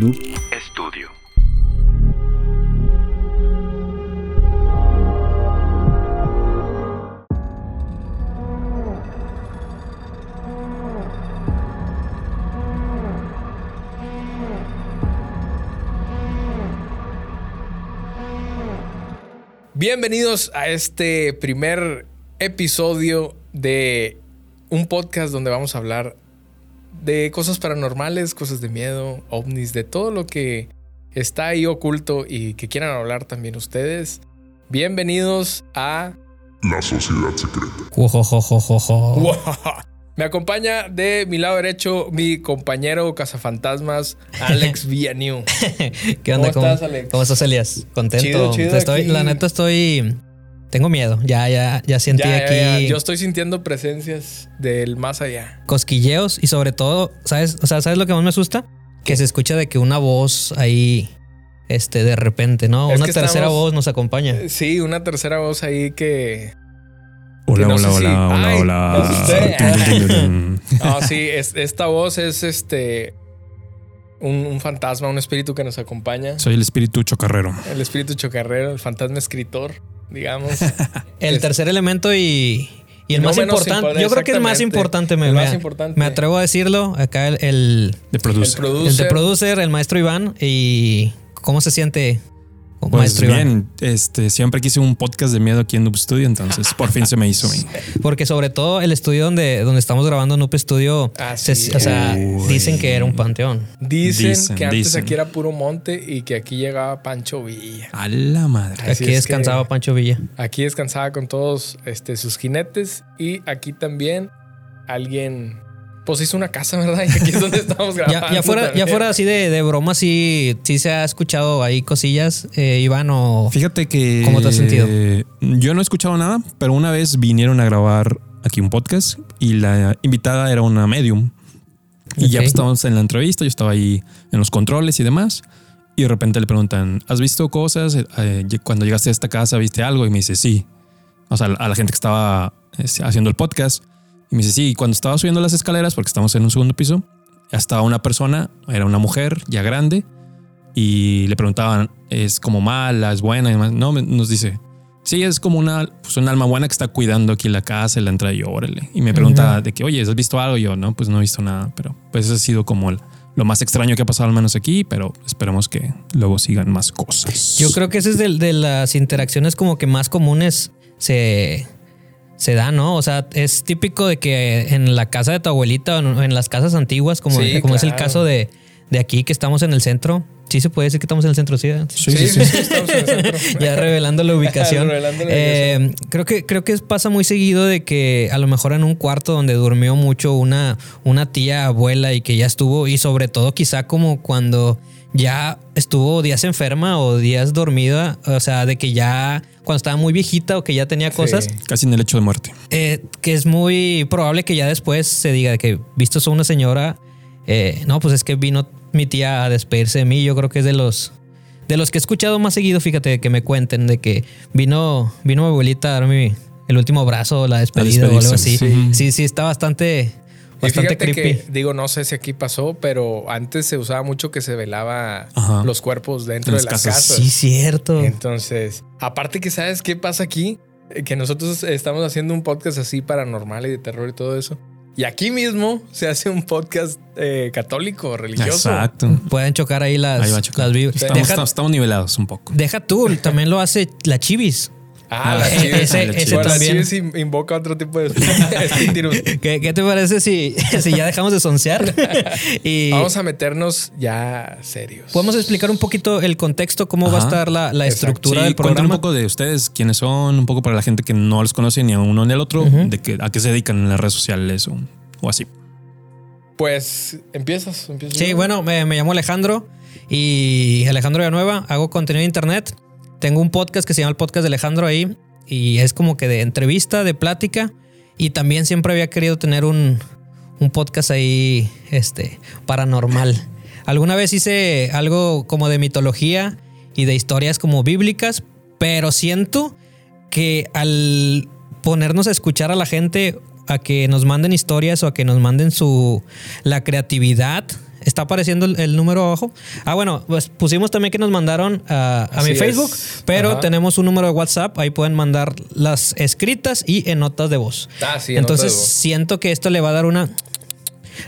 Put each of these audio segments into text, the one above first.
Noob Estudio. Bienvenidos a este primer episodio de un podcast donde vamos a hablar de cosas paranormales, cosas de miedo, ovnis, de todo lo que está ahí oculto y que quieran hablar también ustedes. Bienvenidos a La Sociedad Secreta. Me acompaña de mi lado derecho mi compañero cazafantasmas, Alex Villanueva. ¿Qué onda? ¿Cómo estás, Alex? ¿Cómo estás, Elias? Contento. Chido, chido Estoy, aquí. la neta estoy. Tengo miedo. Ya, ya, ya sentí Ya, aquí ya. Yo estoy sintiendo presencias del más allá. cosquilleos y sobre todo, ¿sabes? O sea, ¿sabes lo que más me asusta? Que se escucha de que una voz ahí, este, de repente, ¿no? Es una tercera estamos- voz nos acompaña. Sí, una tercera voz ahí que. Hola, no hola, si- hola, hola, Ay, hola. No, sí, es- esta voz es este. Un, un fantasma, un espíritu que nos acompaña. Soy el espíritu chocarrero. El espíritu chocarrero, el fantasma escritor, digamos. El Es- tercer elemento y. Y el No más importante, yo creo que es más importante, me, El más me- importante. me atrevo a decirlo. Acá el, el, De el producer. el producer. de producer, el maestro Iván. Y cómo se siente, Pues maestro Iván. bien, este, siempre quise un podcast de miedo aquí en Noob Studio, entonces por fin se me hizo. Porque sobre todo el estudio donde, donde estamos grabando Nupe Studio, se- o sea, dicen que era un panteón. Dicen, Dicen, que antes dicen. aquí era puro monte y que aquí llegaba Pancho Villa. A la madre. Así Aquí es descansaba que- Pancho Villa. Aquí descansaba con todos este, sus jinetes y aquí también alguien pues hizo una casa, ¿verdad? Y aquí es donde estamos grabando. Ya, ya fuera, ya fuera así de, de broma, sí, sí se ha escuchado ahí cosillas, eh, Iván, o Fíjate que. ¿Cómo te has sentido? Yo no he escuchado nada, pero una vez vinieron a grabar aquí un podcast y la invitada era una medium. Y ya estábamos en la entrevista, yo estaba ahí en los controles y demás. Y de repente le preguntan, ¿has visto cosas? Eh, cuando llegaste a esta casa, ¿viste algo? Y me dice, sí. O sea, a la gente que estaba eh, haciendo el podcast. Y me dice, sí, y cuando estaba subiendo las escaleras, porque estamos en un segundo piso, estaba una persona, era una mujer ya grande, y le preguntaban, ¿es como mala, es buena? Y demás. No, me- nos dice, sí, es como una, pues un alma buena que está cuidando aquí la casa la entrada y yo, órale. Y me pregunta de que, oye, ¿has visto algo? Y yo, no, pues no he visto nada, pero pues eso ha sido como el- lo más extraño que ha pasado al menos aquí, pero esperemos que luego sigan más cosas. yo creo que ese es de, de las interacciones como que más comunes se, se da, ¿no? O sea, es típico de que en la casa de tu abuelita o en, en las casas antiguas, como, Sí, como es el caso de, de aquí que estamos en el centro. Sí se puede decir que estamos en el centro, sí. Sí, sí, sí. estamos en el centro. ya revelando la ubicación. Revelando la Eh, creo que creo que pasa muy seguido de que a lo mejor en un cuarto donde durmió mucho una, una tía abuela y que ya estuvo, y sobre todo quizá como cuando ya estuvo días enferma o días dormida, o sea, de que ya cuando estaba muy viejita o que ya tenía cosas, Sí. Casi en el hecho de muerte. eh, que es muy probable que ya después se diga de que visto a una señora, eh, no, pues es que vino mi tía a despedirse de mí. Yo creo que es de los de los que he escuchado más seguido, fíjate, que me cuenten de que vino vino mi abuelita a darme el último abrazo, la despedida o algo así. Sí, sí. sí, está bastante Y bastante fíjate creepy. que, digo, no sé si aquí pasó, pero antes se usaba mucho que se velaba Ajá. los cuerpos dentro En de las las casas. casas. Sí, cierto. Entonces, aparte que sabes qué pasa aquí, Eh, que nosotros estamos haciendo un podcast así paranormal y de terror y todo eso. Y aquí mismo se hace un podcast eh, católico, religioso. Exacto. Pueden chocar ahí las, Ahí va a chocar. las vibras. Estamos, Deja, estamos- estamos nivelados un poco. deja tú, también lo hace la Chivis. Ah, la Eh, ese- la ese. La también. in- invoca otro tipo de espíritus. ¿Qué, qué te parece si, si ya dejamos de soncear? y Vamos a meternos ya serios. podemos explicar un poquito el contexto, cómo va a estar la, la estructura Sí, del programa. un poco de ustedes, quiénes son, un poco para la gente que no los conoce ni a uno ni al otro, de que, a qué se dedican en las redes sociales o, o así. Pues empiezas, empiezas. Sí, bueno, me, me llamo Alejandro y Alejandro Villanueva, hago contenido de internet. Tengo un podcast que se llama el podcast de Alejandro ahí y es como que de entrevista, de plática y también siempre había querido tener un, un podcast ahí este, paranormal. Alguna vez hice algo como de mitología y de historias como bíblicas, pero siento que al ponernos a escuchar a la gente, a que nos manden historias o a que nos manden su la creatividad, está apareciendo el, el número abajo. Ah, bueno, pues pusimos también que nos mandaron a, a mi Facebook, es. pero Ajá. tenemos un número de WhatsApp. Ahí pueden mandar las escritas y en notas de voz. Ah, sí, en Entonces de voz. siento que esto le va a dar una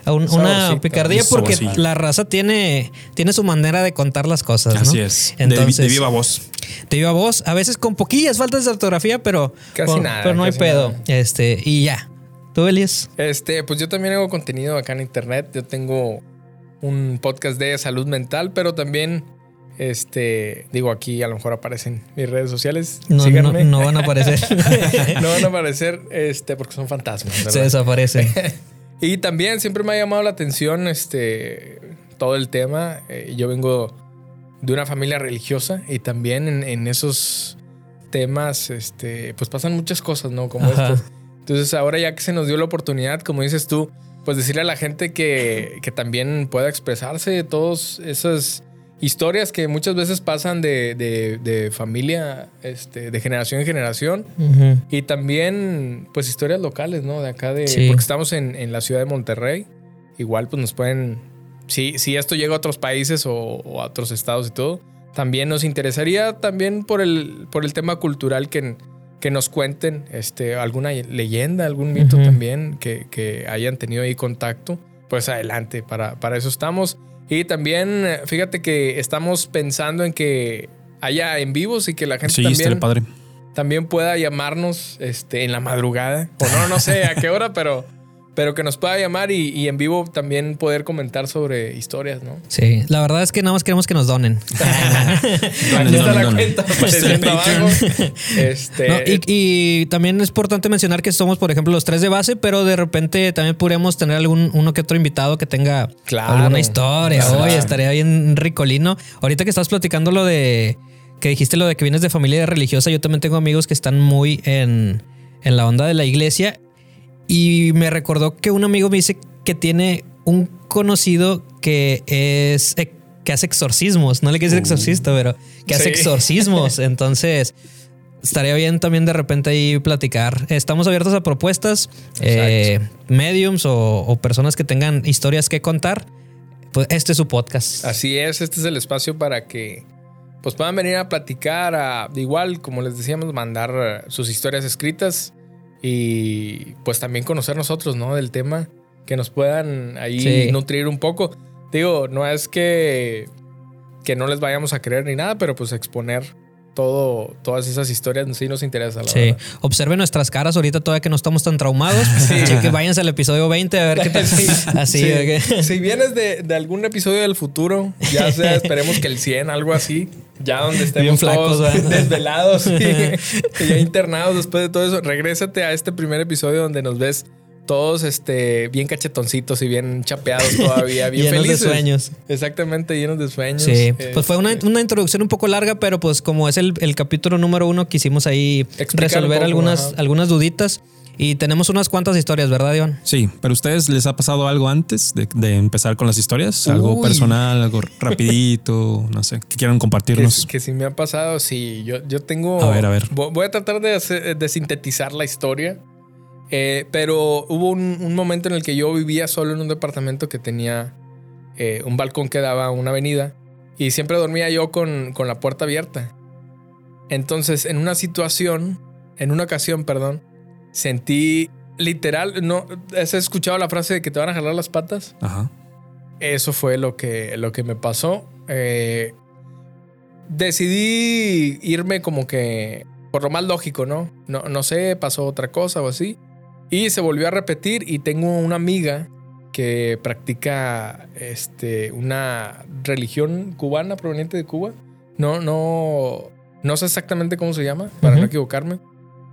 a un- una picardía porque la raza tiene, tiene su manera de contar las cosas. ¿no? Así es. De Entonces, de, viva voz. te viva voz, a veces con poquillas faltas de ortografía, pero, Casi con- nada, pero no hay pedo. nada. Este, y ya. ¿Tú, Elias? Este, pues yo también hago contenido acá en internet. Yo tengo un podcast de salud mental, pero también, este, digo aquí a lo mejor aparecen mis redes sociales. No, no, Síganme. no van a aparecer. no van a aparecer, este, porque son fantasmas. Se ¿verdad? desaparecen. Y también siempre me ha llamado la atención, este, todo el tema. Eh, yo vengo de una familia religiosa y también en, en esos temas, este, pues pasan muchas cosas, ¿no? Como Ajá. Entonces ahora ya que se nos dio la oportunidad, como dices tú, pues decirle a la gente que, que también pueda expresarse de todas esas historias que muchas veces pasan de, de- de familia, este, de generación en generación. Y también, pues, historias locales, ¿no? De acá de... Sí. Porque estamos en, en la ciudad de Monterrey. Igual, pues, nos pueden... Si, si esto llega a otros países o, o a otros estados y todo, también nos interesaría también por el, por el tema cultural que, que nos cuenten este, alguna leyenda, algún mito también que, que hayan tenido ahí contacto. Pues adelante, para, para eso estamos. Y también, fíjate que estamos pensando en que haya en vivos y que la gente Sí, también padre. también pueda llamarnos este, en la madrugada. O no, no sé a qué hora, pero, pero que nos pueda llamar y, y en vivo también poder comentar sobre historias, ¿no? Sí, la verdad es que nada más queremos que nos donen. Aquí está la donen. cuenta apareciendo abajo. Este, No, y, y también es importante mencionar que somos, por ejemplo, los tres de base, pero de repente también podríamos tener algún uno que otro invitado que tenga Claro. alguna historia. Claro. Oye, estaría bien ricolino. Ahorita que estás platicando lo de que dijiste lo de que vienes de familia religiosa, yo también tengo amigos que están muy en, en la onda de la iglesia y me recordó que un amigo me dice que tiene un conocido que es que hace exorcismos, no le quiere decir exorcista, pero que hace Sí. exorcismos. Entonces, estaría bien también de repente ahí platicar. Estamos abiertos a propuestas, eh, mediums o, o personas que tengan historias que contar. Pues este es su podcast. Así es, este es el espacio para que pues puedan venir a platicar, a igual, como les decíamos, mandar sus historias escritas y pues también conocer nosotros, ¿no? Del tema, que nos puedan ahí Sí. nutrir un poco. Digo, no es que, que no les vayamos a creer ni nada, pero pues exponer todo, todas esas historias sí nos interesa, la Sí, verdad. observen nuestras caras ahorita todavía que no estamos tan traumados. Cheque, váyanse al episodio 20 a ver qué tal. Sí, Así, sí. que- Si vienes de, de algún episodio del futuro, ya sea, esperemos que el 100, algo así, ya donde estemos Bien flacos, todos desvelados y ya internados después de todo eso, regrésate a este primer episodio donde nos ves todos este, bien cachetoncitos y bien chapeados todavía, bien Llenos de felices. sueños. Exactamente, llenos de sueños. Sí, Eh, pues fue una, una introducción un poco larga, pero pues como es el, el capítulo número uno, quisimos ahí Explicar resolver poco, algunas, ajá. algunas duditas. Y tenemos unas cuantas historias, ¿verdad, Iván? Sí, pero ¿a ustedes les ha pasado algo antes de, de empezar con las historias? Algo Uy. personal, algo rapidito, no sé, que quieran que, compartirnos. que si me ha pasado, sí, yo, yo tengo... A ver, a ver. Vo- Voy a tratar de, hacer- de sintetizar la historia. Eh, pero hubo un, un momento en el que yo vivía solo en un departamento que tenía eh, un balcón que daba a una avenida y siempre dormía yo con, con la puerta abierta. Entonces, en una situación, en una ocasión, perdón, sentí literal, no, ¿has escuchado la frase de que te van a jalar las patas? Ajá. Eso fue lo que, lo que me pasó. Eh, decidí irme como que por lo más lógico, ¿no? ¿no? No sé, pasó otra cosa o así. Y se volvió a repetir y tengo una amiga que practica este, una religión cubana proveniente de Cuba. No, no, no sé exactamente cómo se llama, para no Ujú. equivocarme.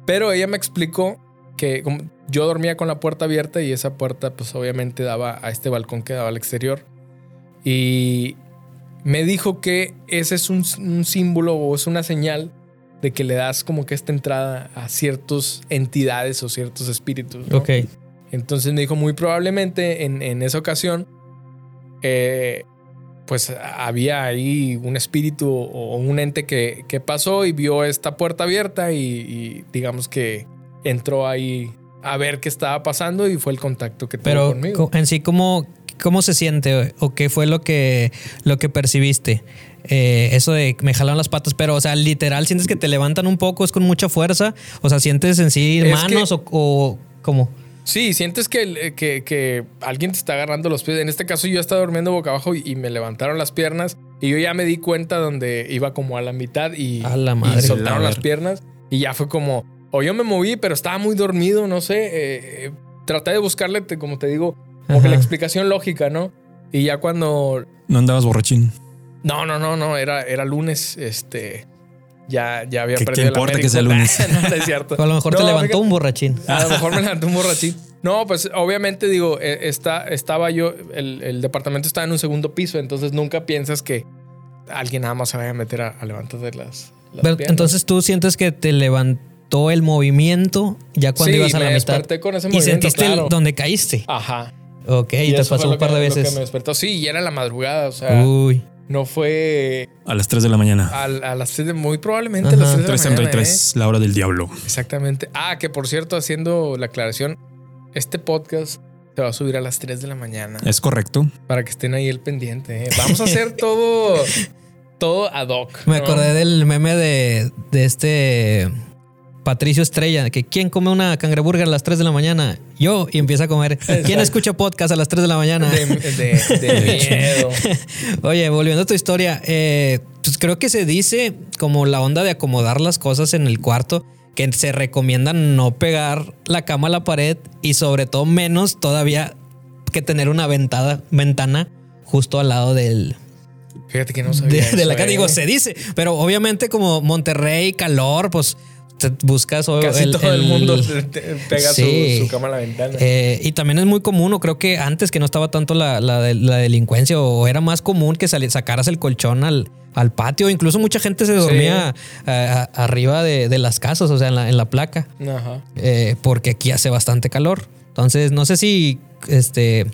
Pero ella me explicó que yo dormía con la puerta abierta y esa puerta pues obviamente daba a este balcón que daba al exterior. Y me dijo que ese es un, un símbolo o es una señal de que le das como que esta entrada a ciertas entidades o ciertos espíritus. ¿no? Ok. Entonces me dijo muy probablemente en, en esa ocasión, eh, pues había ahí un espíritu o un ente que, que pasó y vio esta puerta abierta y, y digamos que entró ahí a ver qué estaba pasando y fue el contacto que tuvo Pero conmigo. en sí, como ¿cómo se siente o qué fue lo que, lo que percibiste? Eh, eso de que me jalaron las patas, pero, o sea, literal, sientes que te levantan un poco, es con mucha fuerza. O sea, sientes en sí Es manos que- o, o cómo. Sí, sientes que, el- que, que alguien te está agarrando los pies. En este caso, yo estaba durmiendo boca abajo y, y me levantaron las piernas. Y yo ya me di cuenta donde iba como a la mitad y, A la y soltaron La las piernas. Y ya fue como, o yo me moví, pero estaba muy dormido, no sé. eh, eh, traté de buscarle, te- como te digo, como que la explicación lógica, ¿no? Y ya cuando No andabas borrachín. No, no, no, no, era, era lunes, este. Ya, ya había ¿Qué- qué perdido el importa que sea lunes? no, no es cierto. O a lo mejor te levantó fíjate, un borrachín. A lo mejor me levantó un borrachín. No, pues obviamente digo, eh, está, estaba yo, el, el departamento estaba en un segundo piso, entonces nunca piensas que alguien nada más se vaya a meter a, a levantar de las, las Pero, entonces tú sientes que te levantó el movimiento ya cuando Sí, ibas a me la mitad. desperté con ese y movimiento, sentiste el- claro. donde caíste. Ajá. Ok, y, te pasó un par que- de lo que veces. me despertó. Sí, y era la madrugada, o sea, Uy. No fue A las 3 de la mañana. a, a las 3 de, muy probablemente a las Ajá. 3 de la mañana. ¿eh? 3.33, la hora del diablo. Exactamente. Ah, que por cierto, haciendo la aclaración, este podcast se va a subir a las 3 de la mañana Es correcto. para que estén ahí el pendiente. ¿eh? Vamos a hacer todo, todo ad hoc. Me ¿no? acordé del meme de, de este Patricio Estrella, que ¿quién come una cangreburger a las 3 de la mañana? Yo, y empieza a comer. ¿Quién escucha podcast a las 3 de la mañana? De, de- de miedo. Oye, volviendo a tu historia, eh, pues creo que se dice como la onda de acomodar las cosas en el cuarto, que se recomienda no pegar la cama a la pared y sobre todo menos todavía que tener una ventada, ventana justo al lado del, Fíjate que no de, sabía. de la. ¿eh? Digo, se dice, pero obviamente como Monterrey, calor, pues buscas o- Casi todo el mundo pega su- Sí. su, cama a la ventana. Eh, y también es muy común, o creo que antes que no estaba tanto la, la de- la delincuencia, o era más común que sacaras el colchón al, al patio. Incluso mucha gente se dormía a- arriba de, de las casas, o sea, en la, en la placa, Ajá. eh, porque aquí hace bastante calor. Entonces, no sé si este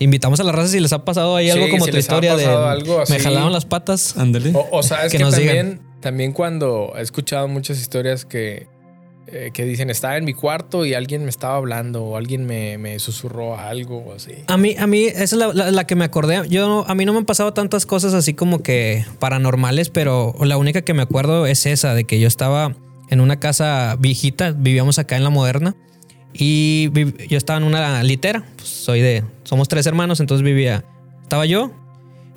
invitamos a la raza si les ha pasado ahí Sí, algo como si tu historia de pasado algo así. me jalaron las patas. Ándale. O, o sabes Que que, nos también, también cuando he escuchado muchas historias que, eh, que dicen estaba en mi cuarto y alguien me estaba hablando o alguien me, me susurró algo o así. A mí, a mí, esa es la, la- que me acordé. Yo, a mí no me han pasado tantas cosas así como que paranormales, pero la única que me acuerdo es esa, de que yo estaba en una casa viejita, vivíamos acá en la moderna, y yo estaba en una litera. Pues soy de, somos tres hermanos, entonces vivía, estaba yo.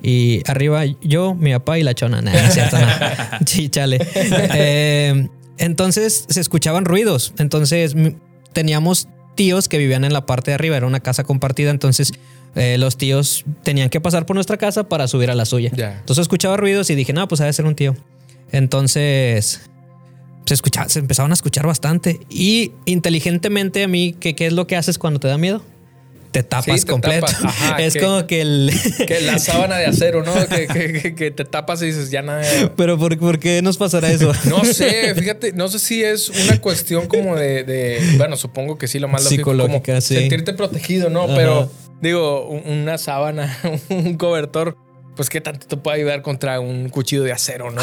Y arriba yo, mi papá y la chona. Nah, no es cierto, no. Sí, chale. Eh, entonces se escuchaban ruidos. Entonces teníamos tíos que vivían en la parte de arriba. Era una casa compartida. Entonces eh, los tíos tenían que pasar por nuestra casa para subir a la suya. Ya. Entonces escuchaba ruidos y dije, no, pues ha de ser un tío. Entonces se, escuchaba, se empezaban a escuchar bastante. Y inteligentemente a mí, ¿qué, qué es lo que haces cuando te da miedo? Te tapas Sí, te completo. tapas. Ajá, es que- como que el... Que la sábana de acero, ¿no? Que, que- que- te tapas y dices, ya nada. Pero ¿por, por qué nos pasará eso? No sé, fíjate, no sé si es una cuestión como de, de- bueno, supongo que sí, lo más lógico, Psicológica, como sí. sentirte protegido, ¿no? Ajá. Pero digo, un- una sábana, un cobertor, pues qué tanto te puede ayudar contra un cuchillo de acero, ¿no?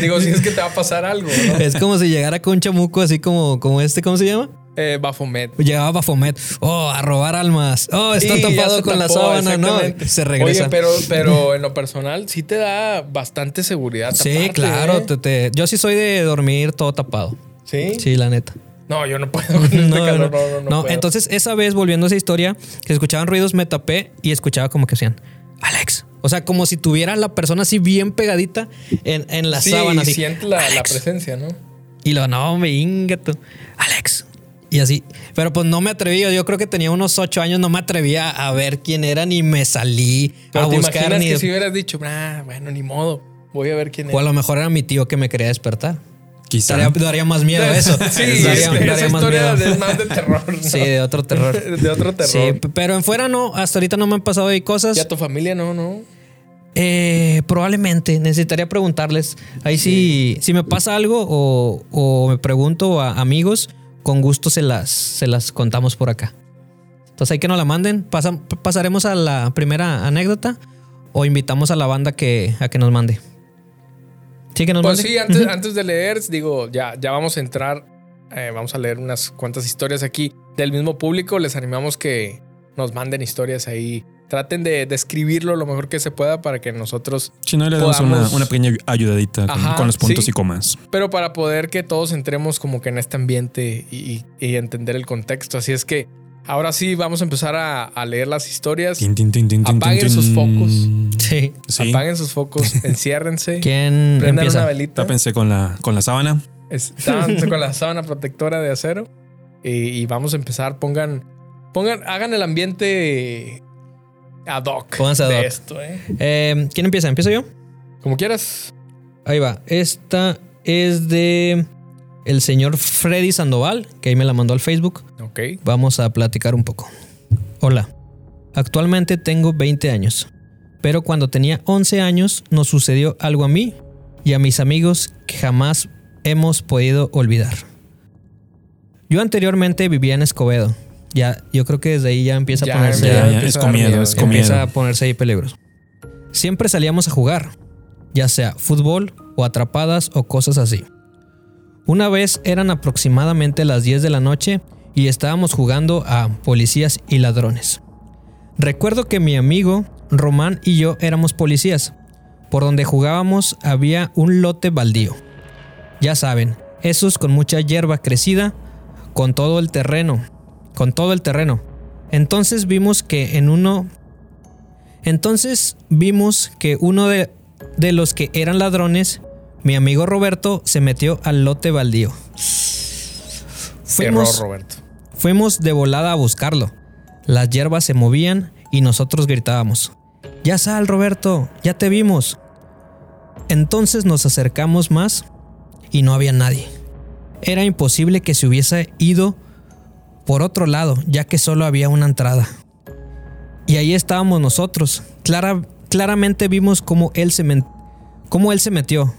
digo, si es que te va a pasar algo, ¿no? Es como si llegara con un chamuco así como, como este, ¿cómo se llama? Eh, Bafomet. Llegaba Bafomet. Oh, a robar almas. Oh, está Sí, tapado con la tapó, sábana, ¿no? Se regresa. Oye, pero, pero en lo personal sí te da bastante seguridad. sí, taparte, claro. ¿eh? te- te- yo sí soy de dormir todo tapado. ¿Sí? Sí, la neta. No, yo no puedo con este No, calor. no, No, no, no. puedo. entonces esa vez, volviendo a esa historia, que escuchaban ruidos, me tapé y escuchaba como que decían, Alex. O sea, como si tuviera la persona así bien pegadita en, en la sí, sábana. Así, siente la, la presencia, ¿no? Y lo, no, me inga tú. Alex. Y así. Pero pues no me atreví. Yo creo que tenía unos ocho años. No me atrevía a ver quién era ni me salí Pero a te buscar imaginas ni. que si hubieras dicho, ah, bueno, ni modo. Voy a ver quién es. O a lo mejor era mi tío que me quería despertar. Quizá. Daría, daría más miedo eso. Sí, daría, es- daría esa más historia miedo. es más de terror. ¿no? Sí, de otro terror. de otro terror. Sí, pero en fuera no. Hasta ahorita no me han pasado ahí cosas. Y a tu familia no, no. Eh, probablemente necesitaría preguntarles. Ahí sí, si me pasa algo o, o me pregunto a amigos, con gusto se las, se las contamos por acá. Entonces hay que nos la manden. Pasa- pasaremos a la primera anécdota o invitamos a la banda que, a que nos mande. Sí, que nos Pues mande. sí, antes, antes de leer, digo, ya, ya vamos a entrar. eh, vamos a leer unas cuantas historias aquí del mismo público. Les animamos que nos manden historias ahí traten de describirlo lo mejor que se pueda para que nosotros, Si no, le damos una, Podamos- una pequeña ayudadita con, Ajá, con los puntos sí. y comas. pero para poder que todos entremos como que en este ambiente y, y entender el contexto. Así es que ahora sí vamos a empezar a, a leer las historias. Tin, tin, tin, Apaguen sus focos. Sí. Sí. Apaguen sus focos, enciérrense, ¿Quién prendan empieza? una velita. Tápense con la, con la sábana. Tápense con la sábana protectora de acero y, y vamos a empezar. Pongan, pongan, hagan el ambiente ad hoc Pónganse ad de hoc. esto, ¿eh? Eh, ¿Quién empieza? ¿Empiezo yo? Como quieras. Ahí va. Esta es de el señor Freddy Sandoval, que ahí me la mandó al Facebook. Ok. Vamos a platicar un poco. Hola. Actualmente tengo 20 años, pero cuando tenía 11 años nos sucedió algo a mí y a mis amigos que jamás hemos podido olvidar. Yo anteriormente vivía en Escobedo. Ya, yo creo que desde ahí ya empieza Ya, a ponerse Ya, ya, es es empieza a ponerse ahí peligroso. Siempre salíamos a jugar, ya sea fútbol o atrapadas o cosas así. Una vez eran aproximadamente las 10 de la noche y estábamos jugando a policías y ladrones. Recuerdo que mi amigo Román y yo éramos policías. Por donde jugábamos había un lote baldío. Ya saben, esos con mucha hierba crecida, con todo el terreno, con todo el terreno. Entonces vimos que en uno entonces vimos que uno de, de los que eran ladrones, mi amigo Roberto, se metió al lote baldío. Error, Fuimos, Roberto. fuimos de volada a buscarlo. Las hierbas se movían y nosotros gritábamos. Ya sal, Roberto, ya te vimos. Entonces nos acercamos más y no había nadie. Era imposible que se hubiese ido por otro lado, ya que solo había una entrada. Y ahí estábamos nosotros. Clara, claramente vimos cómo él, se cómo él se metió.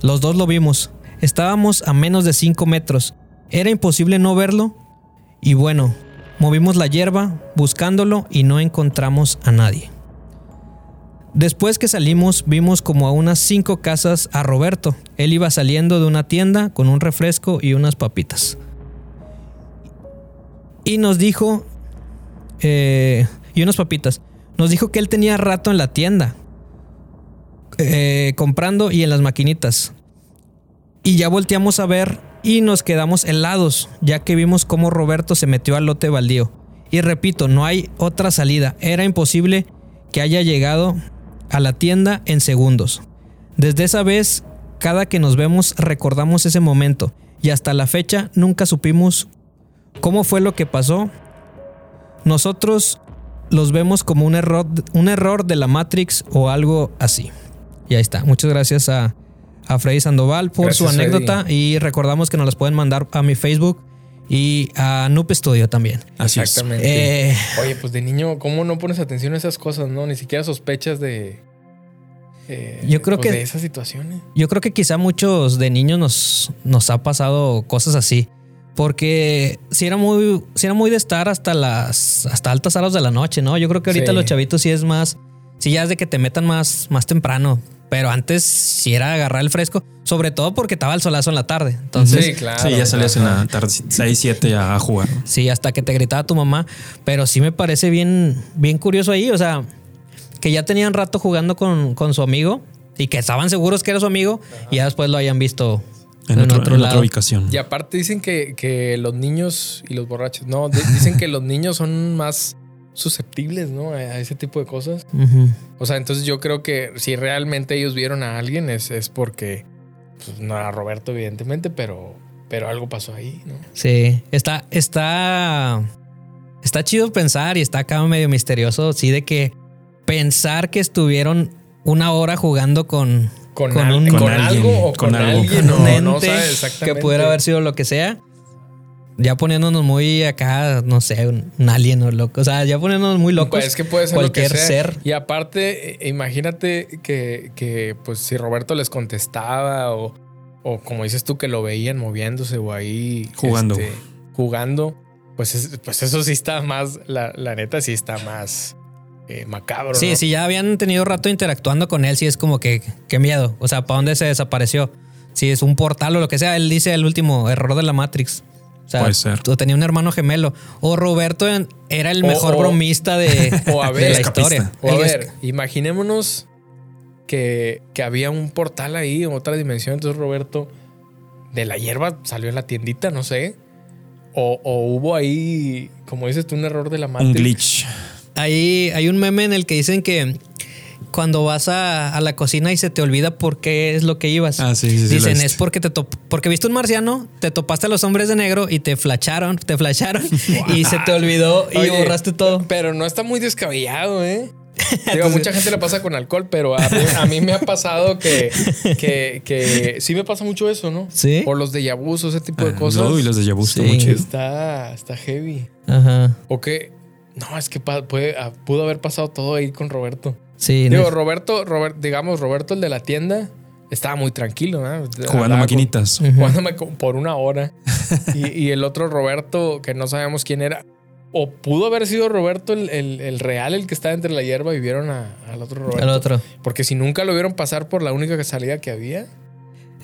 Los dos lo vimos. Estábamos a menos de 5 metros. Era imposible no verlo. Y bueno, movimos la hierba buscándolo y no encontramos a nadie. Después que salimos, vimos como a unas cinco casas a Roberto. Él iba saliendo de una tienda con un refresco y unas papitas. Y nos dijo, eh, y unas papitas, nos dijo que él tenía rato en la tienda, eh, comprando y en las maquinitas. Y ya volteamos a ver y nos quedamos helados, ya que vimos cómo Roberto se metió al lote baldío. Y repito, no hay otra salida. Era imposible que haya llegado a la tienda en segundos. Desde esa vez, cada que nos vemos recordamos ese momento y hasta la fecha nunca supimos cómo fue lo que pasó. Nosotros los vemos como un error, un error de la Matrix o algo así. Y ahí está. Muchas gracias a, a Freddy Sandoval por su anécdota y recordamos que nos las pueden mandar a mi Facebook y a Noob Studio también. Así es. Exactamente. Eh, Oye, pues de niño, ¿cómo no pones atención a esas cosas, no? Ni siquiera sospechas de. eh, Yo creo pues, que- De esas situaciones. Yo creo que quizá muchos de niños nos, nos ha pasado cosas así. Porque si era muy, si era muy de estar hasta las hasta altas horas de la noche, ¿no? Yo creo que ahorita Sí. los chavitos sí es más, sí ya es de que te metan más, más temprano. Pero antes sí era agarrar el fresco, sobre todo porque estaba el solazo en la tarde. Entonces, sí, claro. Sí, ya salías en la tarde, 6, 7 a, a jugar. Sí, hasta que te gritaba tu mamá. Pero sí me parece bien, bien curioso ahí. O sea, que ya tenían rato jugando con, con su amigo y que estaban seguros que era su amigo y ya después lo hayan visto En, otro- en otra ubicación. Y aparte dicen que, que los niños y los borrachos, no, di- dicen que los niños son más susceptibles, ¿no? A, a ese tipo de cosas. O sea, entonces yo creo que si realmente ellos vieron a alguien es, es porque pues, no era Roberto, evidentemente, pero, pero algo pasó ahí, ¿no? Sí, está, está, está chido pensar y está acá medio misterioso, sí, de que pensar que estuvieron una hora jugando con, Con, Con al- un- con con alguien, algo o con, con algo. alguien, con un no, no que pudiera haber sido lo que sea. Ya poniéndonos muy acá, no sé, un, alien o loco. O sea, ya poniéndonos muy locos. Pues es que puede ser cualquier lo que sea. ser. Y aparte, eh, imagínate que, que, pues si Roberto les contestaba o, o como dices tú que lo veían moviéndose o ahí Jugando. este, jugando, pues, es- pues eso sí está más, la, la neta sí está más eh, macabro. Sí, ¿no? si ya habían tenido rato interactuando con él, sí es como que, qué miedo. O sea, ¿para dónde se desapareció? Si es un portal o lo que sea, él dice el último error de la Matrix. O sea, Puede ser. o tenía un hermano gemelo. O Roberto era el mejor o- bromista de, o a de ver, la escapista. historia. O a ver, imaginémonos que, que había un portal ahí en otra dimensión. Entonces Roberto de la hierba salió en la tiendita, no sé. O, o hubo ahí, como dices tú, un error de la Matrix. Un glitch. Ahí hay un meme en el que dicen que cuando vas a, a la cocina y se te olvida por qué es lo que ibas. Ah, sí, sí, sí, Dicen, visto. es porque te top- porque viste un marciano, te topaste a los hombres de negro y te flacharon, te flasharon y se te olvidó y Oye, borraste todo. Pero no está muy descabellado, ¿eh? Digo, a mucha gente le pasa con alcohol, pero a mí, a mí me ha pasado que, que, que sí me pasa mucho eso, ¿no? Sí. O los de yabus o ese tipo de Ah, cosas. no, y los de Sí. Está, está heavy. Ajá. O que, no, es que puede, ah, pudo haber pasado todo ahí con Roberto. Sí. Digo, no- Roberto, Robert, digamos, Roberto, el de la tienda, estaba muy tranquilo, ¿no? Jugando con- maquinitas. Jugándome por una hora. y, y el otro Roberto, que no sabemos quién era. O pudo haber sido Roberto el, el- el real, el que estaba entre la hierba y vieron a- al otro Roberto. al otro. Porque si nunca lo vieron pasar por la única salida que había.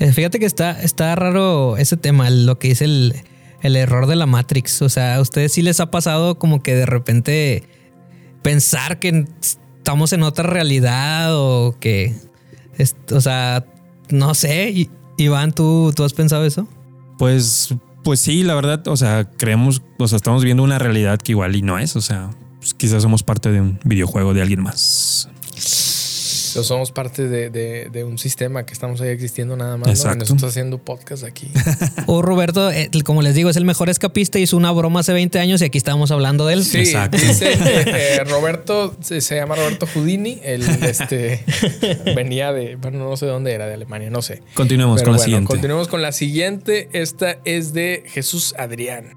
Eh, Fíjate que está, está raro ese tema, lo que dice el, el error de la Matrix. O sea, a ustedes sí les ha pasado como que de repente pensar que estamos en otra realidad o que, o sea, no sé. Iván, ¿tú, ¿tú has pensado eso? Pues, pues sí, la verdad, o sea, creemos, o sea, estamos viendo una realidad que igual y no es, o sea, pues quizás somos parte de un videojuego de alguien más. Pero somos parte de, de- de un sistema que estamos ahí existiendo nada más. ¿no? Y Exacto. nosotros haciendo podcast aquí. O Roberto, eh, como les digo, es el mejor escapista, hizo una broma hace 20 años y aquí estamos hablando de él. Sí, Exacto. dice eh, Roberto, se, se llama Roberto Houdini. Él este, venía de, bueno, no sé dónde era, de Alemania, no sé. Continuemos Pero con la siguiente. continuemos con la siguiente. Esta es de Jesús Adrián.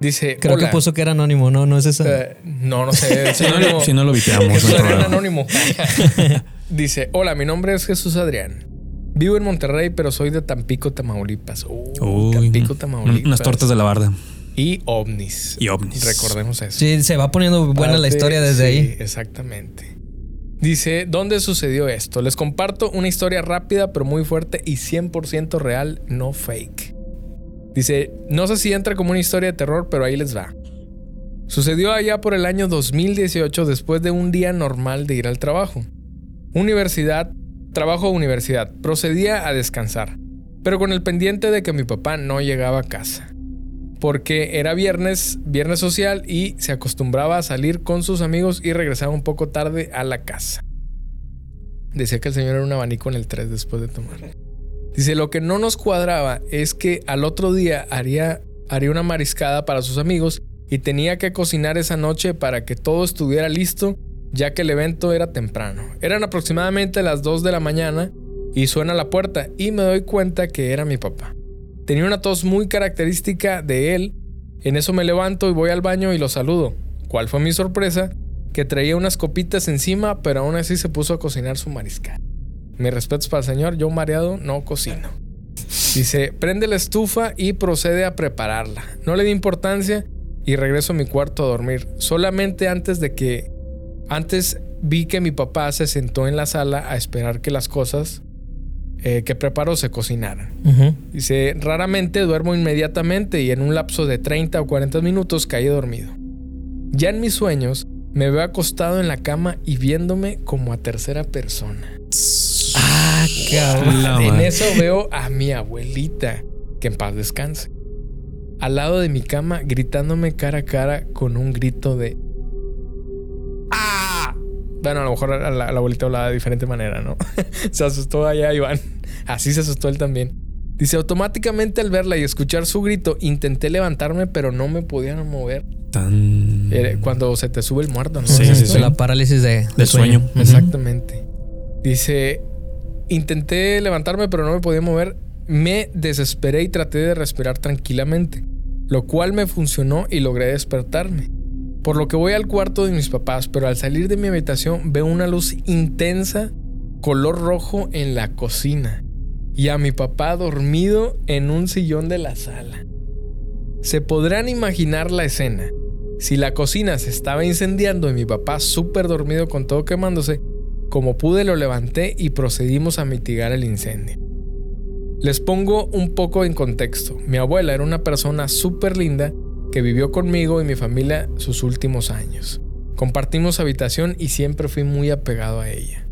Dice, Creo hola. que puso que era anónimo, ¿no? No es esa. Eh, no, no sé. Si no, si no lo no problema. Anónimo. Dice, hola, mi nombre es Jesús Adrián. Vivo en Monterrey, pero soy de Tampico, Tamaulipas. Uh, Uy, Tampico, un- Tamaulipas. Unas tortas de la barda. Y ovnis. Y ovnis. Recordemos eso. Sí, se va poniendo buena la historia desde sí, ahí. Exactamente. Dice, ¿dónde sucedió esto? Les comparto una historia rápida, pero muy fuerte y 100% real, no fake. Dice, no sé si entra como una historia de terror, pero ahí les va. Sucedió allá por el año 2018 después de un día normal de ir al trabajo. Universidad, trabajo universidad. Procedía a descansar, pero con el pendiente de que mi papá no llegaba a casa porque era viernes, viernes social y se acostumbraba a salir con sus amigos y regresaba un poco tarde a la casa. Decía que el señor era un abanico en el 3 después de tomar. Dice, lo que no nos cuadraba es que al otro día haría, haría una mariscada para sus amigos y tenía que cocinar esa noche para que todo estuviera listo, ya que el evento era temprano. Eran aproximadamente las 2 de la mañana y suena la puerta y me doy cuenta que era mi papá. Tenía una tos muy característica de él. En eso me levanto y voy al baño y lo saludo. ¿Cuál fue mi sorpresa? Que traía unas copitas encima, pero aún así se puso a cocinar su mariscal. Mis respetos para el señor, yo mareado no cocino. Dice, prende la estufa y procede a prepararla. No le di importancia y regreso a mi cuarto a dormir. Solamente antes de que... Antes vi que mi papá se sentó en la sala a esperar que las cosas eh, que preparó se cocinaran. Dice, raramente duermo inmediatamente y en un lapso de 30 o 40 minutos caí dormido. Ya en mis sueños me veo acostado en la cama y viéndome como a tercera persona. Ah, cabrón. En eso veo a mi abuelita, que en paz descanse, al lado de mi cama gritándome cara a cara con un grito de... Bueno, a lo mejor la, abuelita hablaba de diferente manera, ¿no? se asustó allá Iván. Así se asustó él también. Dice, automáticamente al verla y escuchar su grito, intenté levantarme, pero no me podían mover. Tan... Era cuando se te sube el muerto, ¿no? Sí, ¿Es sí, sí. La parálisis de, Del sueño. Exactamente. Dice, intenté levantarme pero no me podía mover. Me desesperé y traté de respirar tranquilamente, lo cual me funcionó y logré despertarme. Por lo que voy al cuarto de mis papás, pero al salir de mi habitación veo una luz intensa, color rojo en la cocina, y a mi papá dormido en un sillón de la sala. Se podrán imaginar la escena. Si la cocina se estaba incendiando y mi papá súper dormido con todo quemándose, como pude lo levanté y procedimos a mitigar el incendio. Les pongo un poco en contexto. Mi abuela era una persona súper linda que vivió conmigo y mi familia sus últimos años. Compartimos habitación y siempre fui muy apegado a ella.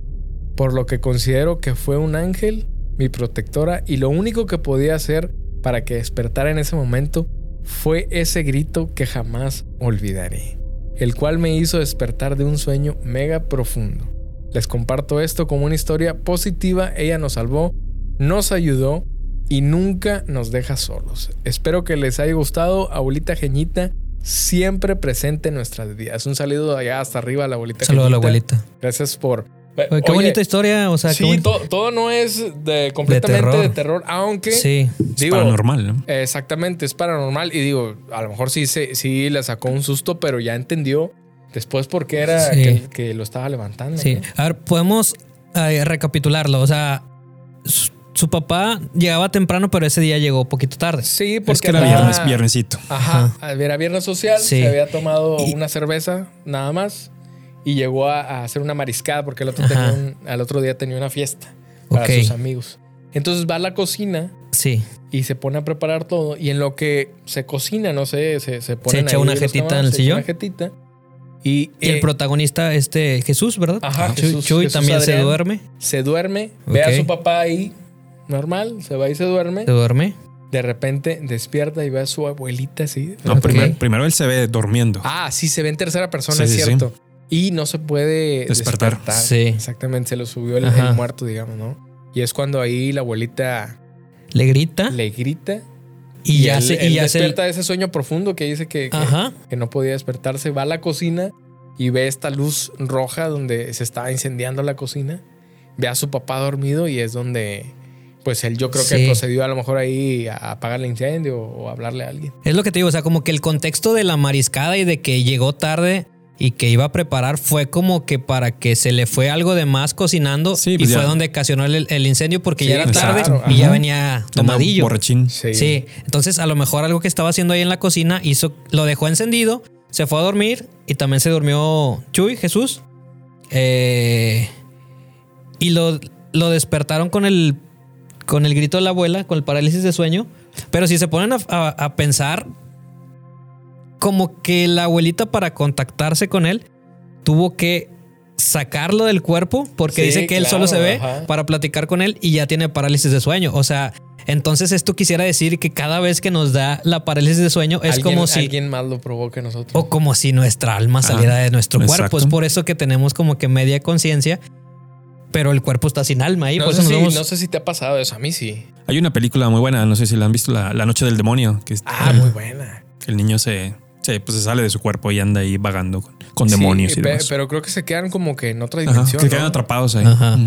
Por lo que considero que fue un ángel, mi protectora, y lo único que podía hacer para que despertara en ese momento fue ese grito que jamás olvidaré, el cual me hizo despertar de un sueño mega profundo. Les comparto esto como una historia positiva, ella nos salvó, nos ayudó y nunca nos deja solos. Espero que les haya gustado, abuelita Geñita, siempre presente en nuestras vidas. Un saludo allá hasta arriba a la abuelita. Saludo a la Geñita. abuelita. Gracias por... Oye, qué Oye, bonita historia. O sea, Sí, todo no es de, completamente terror. de terror, aunque... Sí. Es paranormal, ¿no? Exactamente, es paranormal. Y digo, a lo mejor sí, se, sí le sacó un susto, pero ya entendió después por qué era Sí. que, que lo estaba levantando. Sí. ¿no? A ver, podemos eh, recapitularlo. O sea, su, papá llegaba temprano, pero ese día llegó poquito tarde. Sí, porque Es que era viernes, viernesito. Ajá, era viernes social, Sí. se había tomado Y- una cerveza, nada más, y llegó a, a hacer una mariscada porque el otro, Ajá. tenía un- al otro día tenía una fiesta para sus amigos. Entonces va a la cocina Sí. y se pone a preparar todo. Y en lo que se cocina, no sé, se, se pone. echa una jetita en el sillón. Una jetita. Y, Y el eh, protagonista, este Jesús, ¿verdad? Ajá, Chuy, Jesús- Chuy Jesús también se duerme. se duerme, ve a su papá ahí, normal, se va y se duerme. Se duerme. De repente despierta y ve a su abuelita así. No, primero, primero él se ve durmiendo. Ah, sí, se ve en tercera persona, Sí, es sí, sí. cierto. Y no se puede Despertar. despertar. Sí. Exactamente, se lo subió el, muerto, digamos, ¿no? Y es cuando ahí la abuelita Le grita le grita. y, ya él, se. él Y ya se despierta de ese sueño profundo que dice que, que- Ajá. que no podía despertarse. Va a la cocina y ve esta luz roja donde se estaba incendiando la cocina. Ve a su papá dormido y es donde, pues él yo creo que Sí. procedió a lo mejor ahí a apagar el incendio o a hablarle a alguien. Es lo que te digo, o sea, como que el contexto de la mariscada y de que llegó tarde y que iba a preparar fue como que para que se le fue algo de más cocinando Sí, y pues fue donde ocasionó el, el incendio porque Sí, ya era tarde y ya venía tomadillo. Borrachín. Sí. Sí, entonces a lo mejor algo que estaba haciendo ahí en la cocina hizo, lo dejó encendido, se fue a dormir y también se durmió Chuy, Jesús. Eh, y lo, lo despertaron con el, con el grito de la abuela, con el parálisis de sueño. Pero si se ponen a, a- a pensar, como que la abuelita para contactarse con él tuvo que sacarlo del cuerpo porque Sí, dice que él solo se ve ajá. para platicar con él y ya tiene parálisis de sueño. O sea, entonces esto quisiera decir que cada vez que nos da la parálisis de sueño es como si alguien más lo provoque nosotros. o como si nuestra alma saliera de nuestro cuerpo. exacto. Es por eso que tenemos como que media conciencia, pero el cuerpo está sin alma ahí. no, por sé eso si, vemos- no sé si te ha pasado eso. A mí sí. Hay una película muy buena, no sé si la han visto, La, La Noche del Demonio, que, es- Ah, muy buena. que el niño se, se, pues, se sale de su cuerpo y anda ahí vagando con, con Sí, demonios y pe- demás. pero creo que se quedan como que en otra Ajá, dimensión. que quedan atrapados ahí. Ajá.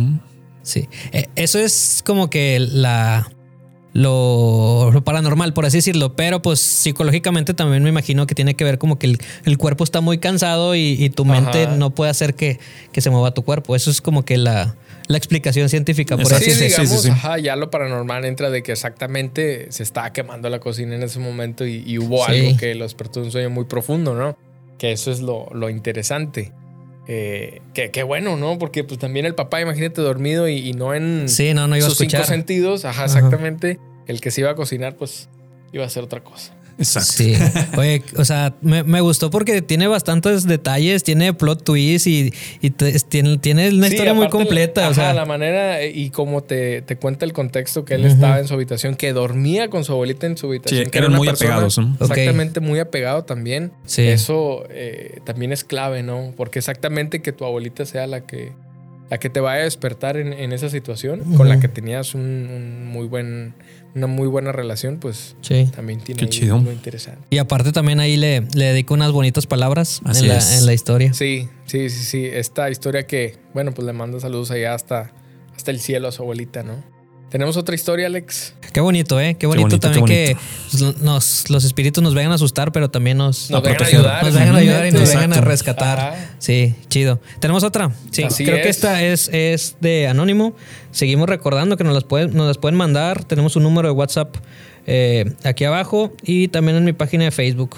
Sí. Eh, Eso es como que la. Lo, lo paranormal, por así decirlo, pero pues psicológicamente también me imagino que tiene que ver como que el, el cuerpo está muy cansado y, y tu mente Ajá. no puede hacer que, que se mueva tu cuerpo. Eso es como que la, la explicación científica, por así Sí, digamos, sí, sí. ajá, ya lo paranormal entra de que exactamente se estaba quemando la cocina en ese momento y, y hubo Sí. algo que lo despertó de un sueño muy profundo, ¿no? Que eso es lo, lo interesante. Eh, que, que bueno, ¿no? Porque pues también el papá, imagínate, dormido y, y no en Sí, no, no iba a sus cinco sentidos. Ajá, Ajá. exactamente. El que se iba a cocinar, pues iba a hacer otra cosa. Exacto. Sí. Oye, o sea, me, me gustó porque tiene bastantes detalles, tiene plot twist y, y te- tiene, tiene una Sí, historia muy completa. o ajá, sea, la manera eh, y como te, te cuenta el contexto que él estaba en su habitación, que dormía con su abuelita en su habitación. Sí, que eran muy persona apegados. Exactamente, muy apegado también. Sí. Eso eh, también es clave, ¿no? Porque exactamente que tu abuelita sea la que, la que te vaya a despertar en, en esa situación, con la que tenías un, un muy buen, una muy buena relación, pues sí. también tiene chido. lo interesante. Y aparte también ahí le, le dedico unas bonitas palabras Así en la, es. en la historia. Sí, sí, sí, sí. Esta historia que, bueno, pues le mando saludos allá hasta, hasta el cielo a su abuelita, ¿no? Tenemos otra historia, Alex. Qué bonito, ¿eh? Qué bonito, bonito, también qué que nos, los espíritus nos vengan a asustar, pero también nos, Nos vengan a ayudar. nos vengan a ayudar y nos exactamente. vengan a Exacto. rescatar. Ajá. Sí, chido. ¿Tenemos otra? Sí, Así creo que es. esta es, es de Anónimo. Seguimos recordando que nos las pueden, nos las pueden mandar. Tenemos un número de WhatsApp eh, aquí abajo y también en mi página de Facebook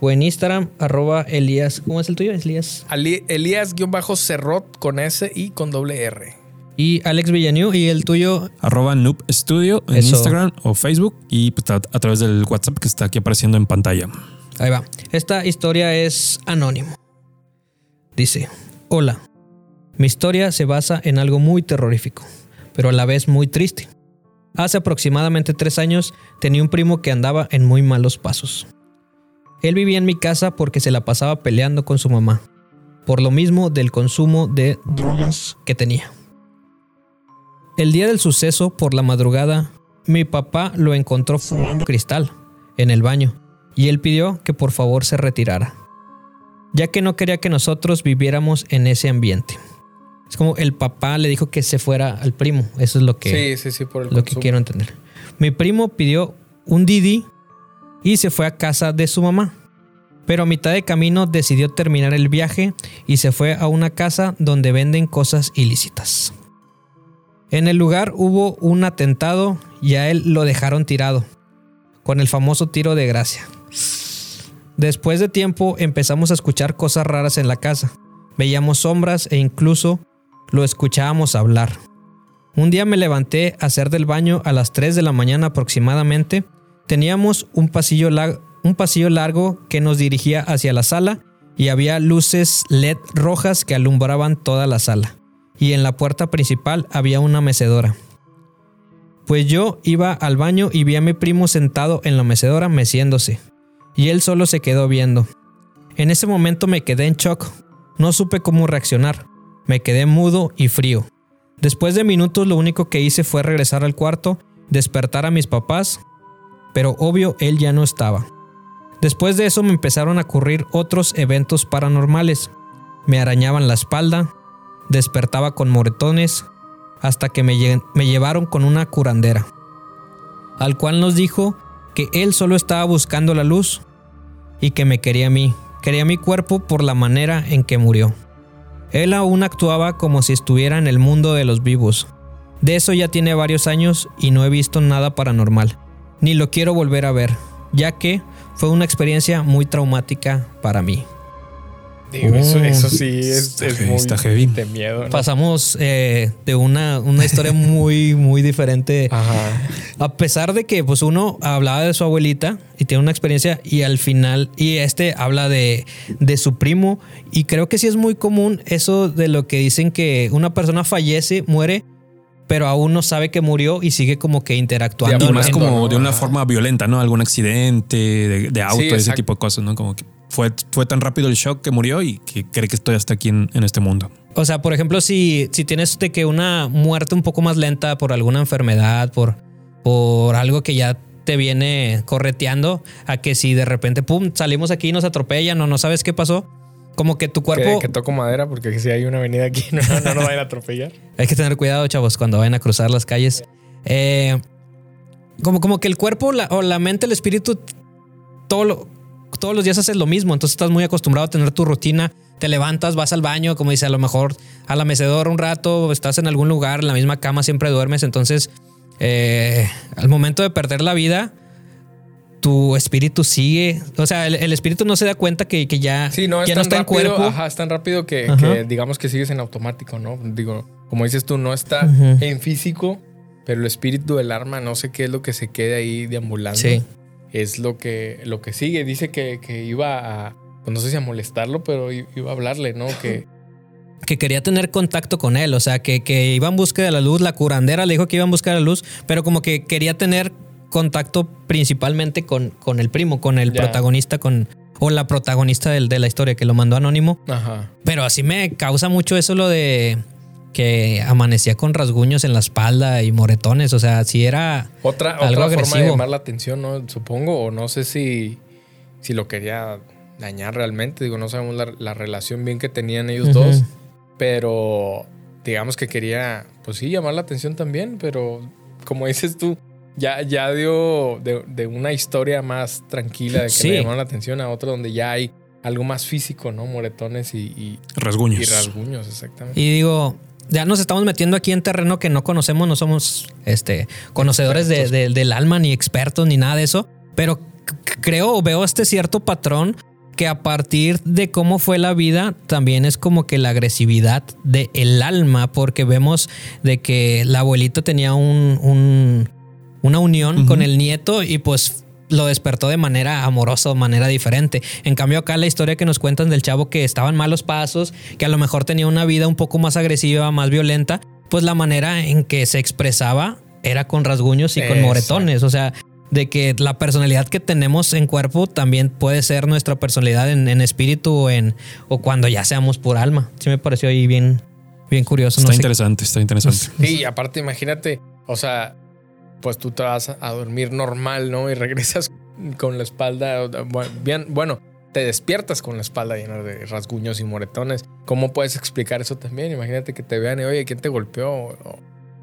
o en Instagram, arroba Elías. ¿Cómo es el tuyo? Elías. Elías-Cerrot con S y con doble R. Y Alex Villanueva y el tuyo. Arroba Noob Studio en Eso. Instagram o Facebook y pues, a, a través del WhatsApp que está aquí apareciendo en pantalla. Ahí va. Esta historia es anónimo. Dice, hola. Mi historia se basa en algo muy terrorífico, pero a la vez muy triste. Hace aproximadamente tres años tenía un primo que andaba en muy malos pasos. Él vivía en mi casa porque se la pasaba peleando con su mamá, por lo mismo del consumo de drogas que tenía. El día del suceso, por la madrugada, mi papá lo encontró fumando cristal en el baño y él pidió que por favor se retirara, ya que no quería que nosotros viviéramos en ese ambiente. Es como el papá le dijo que se fuera al primo, eso es lo que, Sí, sí, sí, por el lo que quiero entender. Mi primo pidió un Didi y se fue a casa de su mamá. Pero a mitad de camino decidió terminar el viaje y se fue a una casa donde venden cosas ilícitas. En el lugar hubo un atentado y a él lo dejaron tirado, con el famoso tiro de gracia. Después de tiempo empezamos a escuchar cosas raras en la casa. Veíamos sombras e incluso lo escuchábamos hablar. Un día me levanté a hacer del baño a las 3 de la mañana aproximadamente. Teníamos un pasillo, un pasillo largo que nos dirigía hacia la sala y había luces LED rojas que alumbraban toda la sala. Y en la puerta principal había una mecedora. Pues yo iba al baño y vi a mi primo sentado en la mecedora meciéndose. Y él solo se quedó viendo. En ese momento me quedé en shock. No supe cómo reaccionar. Me quedé mudo y frío. Después de minutos lo único que hice fue regresar al cuarto, despertar a mis papás, pero obvio él ya no estaba. Después de eso me empezaron a ocurrir otros eventos paranormales. Me arañaban la espalda, despertaba con moretones, hasta que me, lle- llevaron con una curandera, al cual nos dijo que él solo estaba buscando la luz y que me quería a mí, quería mi cuerpo por la manera en que murió. Él aún actuaba como si estuviera en el mundo de los vivos. De eso ya tiene varios años y no he visto nada paranormal, ni lo quiero volver a ver, ya que fue una experiencia muy traumática para mí. Digo, eso, Oh. eso sí es, Está es heavy, muy está heavy. de miedo. ¿no? Pasamos eh, de una, una historia muy, muy diferente. Ajá. A pesar de que pues uno hablaba de su abuelita y tiene una experiencia y al final, y este habla de, de su primo y creo que sí es muy común eso de lo que dicen que una persona fallece, muere, pero aún no sabe que murió y sigue como que interactuando. Y más como de una forma violenta, ¿no? Algún accidente de, de auto, ese tipo de cosas, ¿no? Como que fue, fue tan rápido el shock que murió y que cree que estoy hasta aquí en, en este mundo. O sea, por ejemplo, si, si tienes de que una muerte un poco más lenta por alguna enfermedad, por, por algo que ya te viene correteando, a que si de repente, pum, salimos aquí y nos atropellan o no sabes qué pasó, como que tu cuerpo... Que, que toco madera porque si hay una avenida aquí no, no nos vayan a atropellar. Hay que tener cuidado, chavos, cuando vayan a cruzar las calles. Eh, como, como que el cuerpo la- o la mente, el espíritu, todo lo- todos los días haces lo mismo. Entonces estás muy acostumbrado a tener tu rutina. Te levantas, vas al baño, como dice, a lo mejor a la mecedora un rato, estás en algún lugar, en la misma cama, siempre duermes. Entonces, eh, al momento de perder la vida, tu espíritu sigue. O sea, el, el espíritu no se da cuenta que, que ya, Sí, no, es ya tan no está rápido, en cuerpo. Ajá, es tan rápido que, digamos que sigues en automático, ¿no? Digo, como dices tú, no está en físico, pero el espíritu del arma, no sé qué es lo que se queda ahí deambulando. Sí. Es lo que, lo que sigue. Dice que, que iba a, pues no sé si a molestarlo, pero iba a hablarle, ¿no? Que que quería tener contacto con él, o sea, que, que iba en busca de la luz, la curandera le dijo que iba en busca de la luz, pero como que quería tener contacto principalmente con, con el primo, con el Ya. protagonista, con o la protagonista del- de la historia que lo mandó anónimo, Ajá. pero así me causa mucho eso lo de que amanecía con rasguños en la espalda y moretones, o sea, si era Otra, Algo otra forma de llamar la atención, ¿no? Supongo, o no sé si, si lo quería dañar realmente. Digo, no sabemos la, la relación bien que tenían ellos dos, pero digamos que quería, pues sí, llamar la atención también, pero como dices tú, ya, ya dio de, de una historia más tranquila de que Sí. le llamaron la atención a otra donde ya hay algo más físico, ¿no? Moretones y, y, Rasguños. y rasguños, exactamente. Y digo, ya nos estamos metiendo aquí en terreno que no conocemos, no somos este, conocedores de- de- del alma, ni expertos, ni nada de eso. Pero creo o veo este cierto patrón que a partir de cómo fue la vida, también es como que la agresividad del el alma, porque vemos de que la abuelita tenía un, un- una unión con el nieto y pues lo despertó de manera amorosa o manera diferente. En cambio acá la historia que nos cuentan del chavo que estaba en malos pasos, que a lo mejor tenía una vida un poco más agresiva, más violenta, pues la manera en que se expresaba era con rasguños y con Exacto. moretones, o sea, de que la personalidad que tenemos en cuerpo también puede ser nuestra personalidad en, en espíritu o, en, o cuando ya seamos por alma. Sí me pareció ahí bien, bien curioso. Está no sé. interesante, está interesante. Sí, y aparte, imagínate, o sea, pues tú te vas a dormir normal, ¿no? Y regresas con la espalda, bien, bueno, te despiertas con la espalda llena de rasguños y moretones. ¿Cómo puedes explicar eso también? Imagínate que te vean y, oye, ¿quién te golpeó?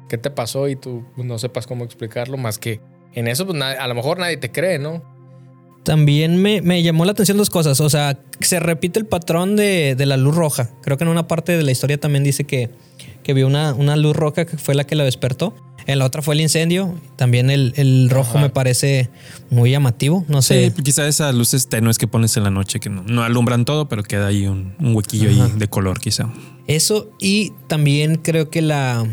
¿Qué te pasó? Y tú no sepas cómo explicarlo, más que en eso, pues a lo mejor nadie te cree, ¿no? También me, me llamó la atención dos cosas. O sea, se repite el patrón de, de la luz roja. Creo que en una parte de la historia también dice que, que vio una, una luz roja que fue la que la despertó. En la otra fue el incendio. También el, el rojo Ajá. me parece muy llamativo. No sé. Sí, quizá esas luces tenues que pones en la noche que no, no alumbran todo, pero queda ahí un, un huequillo ahí de color, quizá. Eso y también creo que la,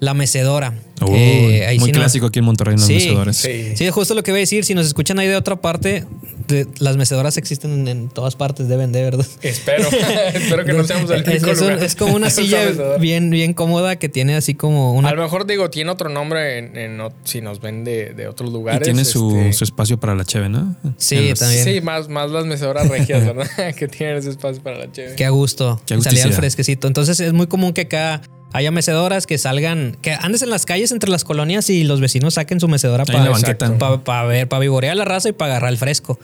la mecedora. Ahí muy sí no- clásico aquí en Monterrey en los Sí, mecedores. Sí. Sí, justo lo que voy a decir. Si nos escuchan ahí de otra parte, de- las mecedoras existen en, en todas partes, deben de, ¿verdad? Espero, espero que no seamos el es, es un- lugar. es como una silla bien, bien cómoda que tiene así como una A lo mejor digo, tiene otro nombre en, en ot- si nos ven de, de otros Y lugares. tiene su, este, su espacio para la cheve, ¿no? Sí, los- también. Sí, más, más las mecedoras regias, ¿verdad? que tienen ese espacio para la chévere. Qué a gusto. Qué Salía al fresquecito. Entonces es muy común que acá haya mecedoras que salgan, que andes en las calles entre las colonias y los vecinos saquen su mecedora para banqueta. ver, para vivorear la raza y para agarrar el fresco.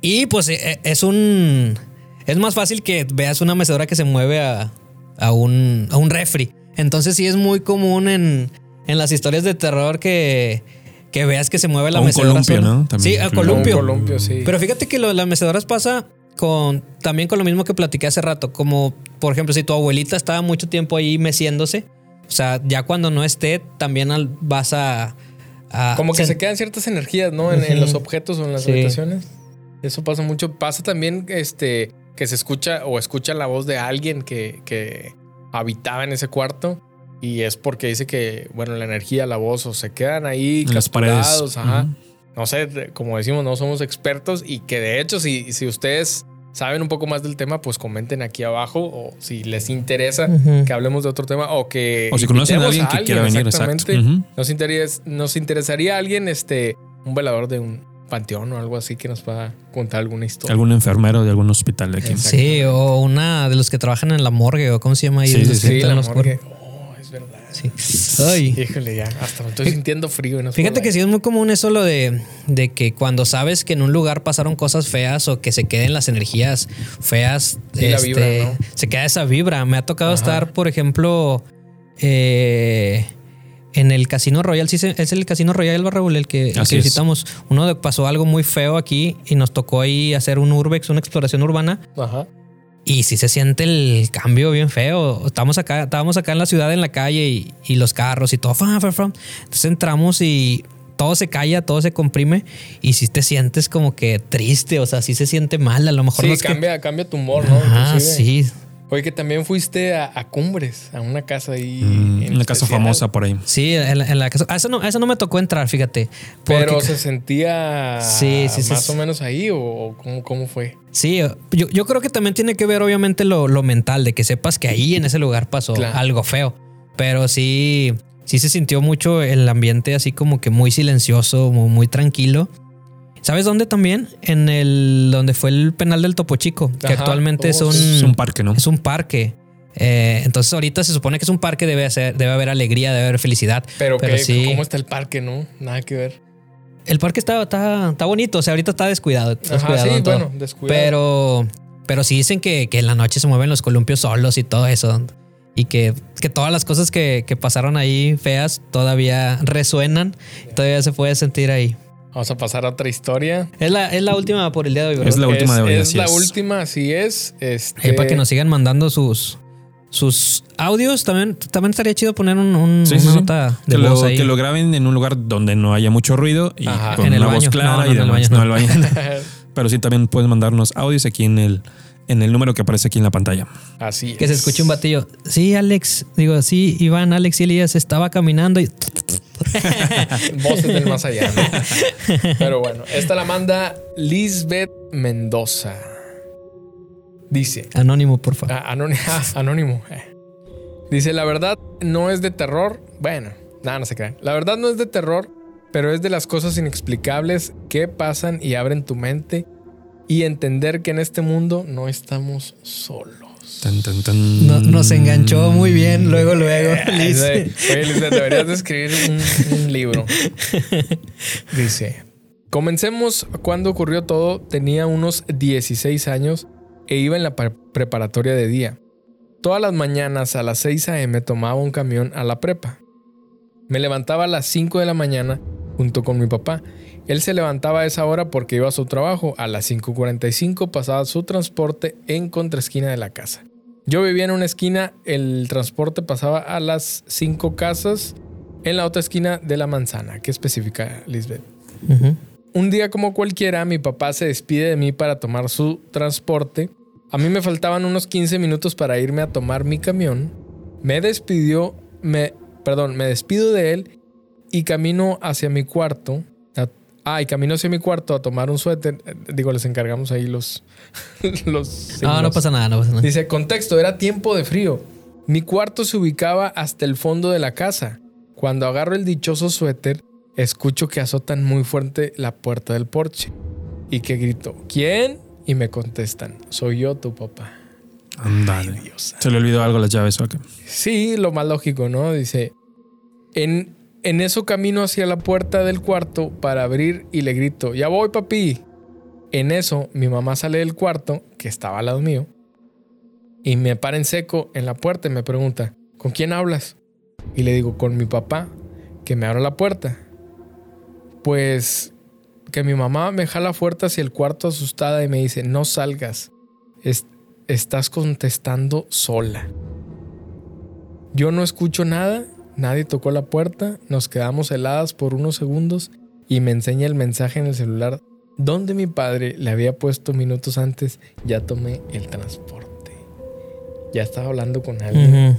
Y pues eh, es un. Es más fácil que veas una mecedora que se mueve a, a un, a un refri. Entonces sí es muy común en, en las historias de terror que, que veas que se mueve la O un mecedora. columpio. ¿no? También sí, a columpio. Un columpio, sí. Pero fíjate que lo de las mecedoras pasa con también con lo mismo que platiqué hace rato. Como, por ejemplo, si tu abuelita estaba mucho tiempo ahí meciéndose, o sea, ya cuando no esté, también al- vas a. a- Como que se quedan ciertas energías, ¿no? En, los objetos o en las Sí. habitaciones. Eso pasa mucho. Pasa también este, que se escucha o escucha la voz de alguien que, que habitaba en ese cuarto. Y es porque dice que, bueno, la energía, la voz, o se quedan ahí En las paredes. ajá. No sé, como decimos, no somos expertos y que de hecho, si, si ustedes saben un poco más del tema, pues comenten aquí abajo o si les interesa que hablemos de otro tema o que... O si conocen a alguien que quiera venir, exacto. exactamente. Nos, interes- nos interesaría alguien, este, un velador de un panteón o algo así que nos pueda contar alguna historia. Algún enfermero de algún hospital de aquí. Exacto. Sí, o una de los que trabajan en la morgue, o cómo se llama ahí. Sí, sí, Sí, la morgue. Es verdad. Sí. Ay. Híjole, ya, hasta me estoy sintiendo frío. y no Fíjate que sí es muy común eso lo de, de que cuando sabes que en un lugar pasaron cosas feas o que se queden las energías feas, este, Sí, la vibra, ¿no? se queda esa vibra. Me ha tocado Ajá. estar, por ejemplo, eh, en el Casino Royal. Sí, es el Casino Royal Barraúl el que, el que visitamos. Uno de- pasó algo muy feo aquí y nos tocó ahí hacer un urbex, una exploración urbana. Ajá. Y sí se siente el cambio bien feo. Estamos acá, estábamos acá en la ciudad, en la calle y, y los carros y todo. Entonces entramos y todo se calla, todo se comprime y si te sientes como que triste, o sea, sí se siente mal. A lo mejor Sí, no es que- cambia, tu humor, ¿no? Inclusive. sí. Oye, que también fuiste a, a Cumbres, a una casa ahí. Mm, en una casa famosa por ahí. Sí, en la, en la casa. A eso, no, a eso no me tocó entrar, fíjate. Pero Porque- se sentía Sí, sí, sí, más sí. o menos ahí o, o cómo, cómo fue. Sí, yo, yo creo que también tiene que ver, obviamente, lo, lo mental, de que sepas que ahí en ese lugar pasó Claro. algo feo. Pero sí, sí se sintió mucho el ambiente así como que muy silencioso, muy, muy tranquilo. ¿Sabes dónde también? En el donde fue el penal del Topo Chico, que Ajá. actualmente es Oh, un. Es un parque, ¿no? es un parque. Eh, entonces ahorita se supone que es un parque, debe, ser, debe haber alegría, debe haber felicidad. Pero, Pero que, sí. ¿cómo está el parque, no? Nada que ver. El parque está, está, está bonito, o sea, ahorita está descuidado. está Ajá, descuidado sí, bueno, descuidado. Pero, pero sí dicen que, que en la noche se mueven los columpios solos y todo eso. Y que, que todas las cosas que, que pasaron ahí feas todavía resuenan. Todavía se puede sentir ahí. Vamos a pasar a otra historia. Es la, es la última por el día de hoy, ¿verdad? Es la última de hoy, Es así la es. última, así es. Este, Ahí para que nos sigan mandando sus, sus audios. También, también estaría chido poner un, un- Sí, sí, una sí. nota de Que lo, voz ahí. que lo graben en un lugar donde no haya mucho ruido y Ajá. con En el una voz clara No, no, y demás. No, el baño. Pero sí también puedes mandarnos audios aquí en el, en el número que aparece aquí en la pantalla. Así Que se es. escuche un batillo. Sí, Alex. Digo, sí, Iván, Alex y Elías estaba caminando y. Voces del más allá. ¿no? Pero bueno, esta la manda Lisbeth Mendoza. Dice. Anónimo, por favor. Ah, anónimo. ah, anónimo. Dice, la verdad no es de terror. Bueno, nada, no se crean. La verdad no es de terror, pero es de las cosas inexplicables que pasan y abren tu mente y entender que en este mundo no estamos solos. Tan, tan, tan. No- nos enganchó muy bien, luego, luego. Liz. Oye, Lisbeth, deberías de escribir un, un libro. Dice, comencemos cuando ocurrió todo. Tenía unos 16 años e iba en la pre- preparatoria de día. Todas las mañanas a las 6 a.m. tomaba un camión a la prepa. Me levantaba a las 5 de la mañana junto con mi papá. Él se levantaba a esa hora porque iba a su trabajo. A las 5.45 pasaba su transporte en contraesquina de la casa. Yo vivía en una esquina, el transporte pasaba a las 5 casas en la otra esquina de la manzana. ¿Qué especifica Lisbeth? Un día como cualquiera, mi papá se despide de mí para tomar su transporte. A mí me faltaban unos 15 minutos para irme a tomar mi camión. Me despidió, me, perdón, me despido de él y camino hacia mi cuarto. A- ah, y camino hacia mi cuarto a tomar un suéter. Eh, Digo, les encargamos ahí los... los No, no pasa nada, no pasa nada. Dice, contexto, era tiempo de frío. Mi cuarto se ubicaba hasta el fondo de la casa. Cuando agarro el dichoso suéter, escucho que azotan muy fuerte la puerta del porche. Y que grito, ¿quién? Y me contestan, soy yo tu papá. Ándale. Dios. Se le olvidó algo las llaves. ok. Sí, lo más lógico, ¿no? Dice, en, en eso camino hacia la puerta del cuarto para abrir y le grito, ya voy papi. En eso mi mamá sale del cuarto, que estaba al lado mío, y me para en seco en la puerta y me pregunta, ¿con quién hablas? Y le digo, con mi papá, que me abra la puerta. Pues que mi mamá me jala fuerte hacia el cuarto asustada y me dice, no salgas, es- estás contestando sola. Yo no escucho nada, nadie tocó la puerta, nos quedamos heladas por unos segundos y me enseña el mensaje en el celular donde mi padre le había puesto minutos antes, ya tomé el transporte. Ya estaba hablando con alguien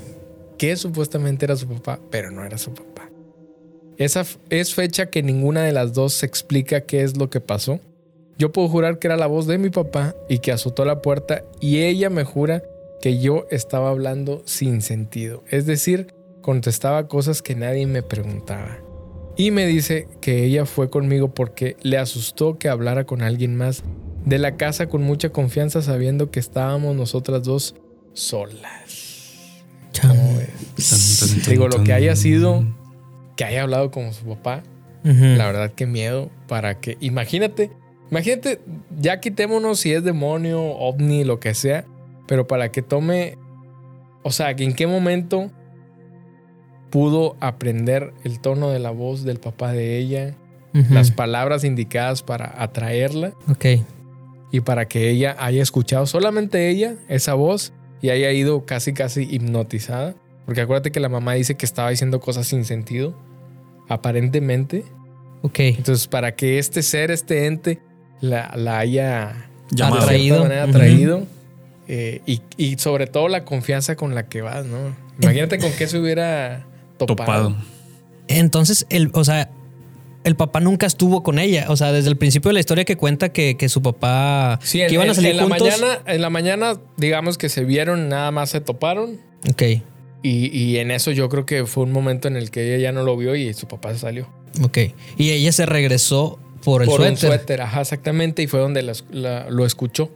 que supuestamente era su papá, pero no era su papá. Esa es fecha que ninguna de las dos se explica qué es lo que pasó. Yo puedo jurar que era la voz de mi papá y que azotó la puerta y ella me jura que yo estaba hablando sin sentido. Es decir, contestaba cosas que nadie me preguntaba. Y me dice que ella fue conmigo porque le asustó que hablara con alguien más de la casa con mucha confianza sabiendo que estábamos nosotras dos solas. Chao. ¿Cómo ves? Tan, tan, tan, Digo, lo que haya sido, que haya hablado con su papá, Ujú. la verdad que miedo para que, imagínate, imagínate, ya quitémonos si es demonio, ovni, lo que sea, pero para que tome, o sea, que en qué momento pudo aprender el tono de la voz del papá de ella, Ujú. las palabras indicadas para atraerla Ok. y para que ella haya escuchado solamente ella esa voz y haya ido casi casi hipnotizada. Porque acuérdate que la mamá dice que estaba diciendo cosas sin sentido, aparentemente. Ok. Entonces, para que este ser, este ente, la, la haya Llamado. Atraído. manera Ujú. atraído. eh, y, y sobre todo la confianza con la que vas, ¿no? Imagínate con qué se hubiera topado. Topado. Entonces, el, o sea, el papá nunca estuvo con ella. O sea, desde el principio de la historia que cuenta que, que su papá. Sí, que en, iban a salir en la mañana, en la mañana, digamos que se vieron, nada más se toparon. Ok. Y, y en eso yo creo que fue un momento en el que ella ya no lo vio y su papá se salió. Ok. Y ella se regresó por el Por suéter. un suéter, ajá, exactamente. Y fue donde la- la- lo escuchó.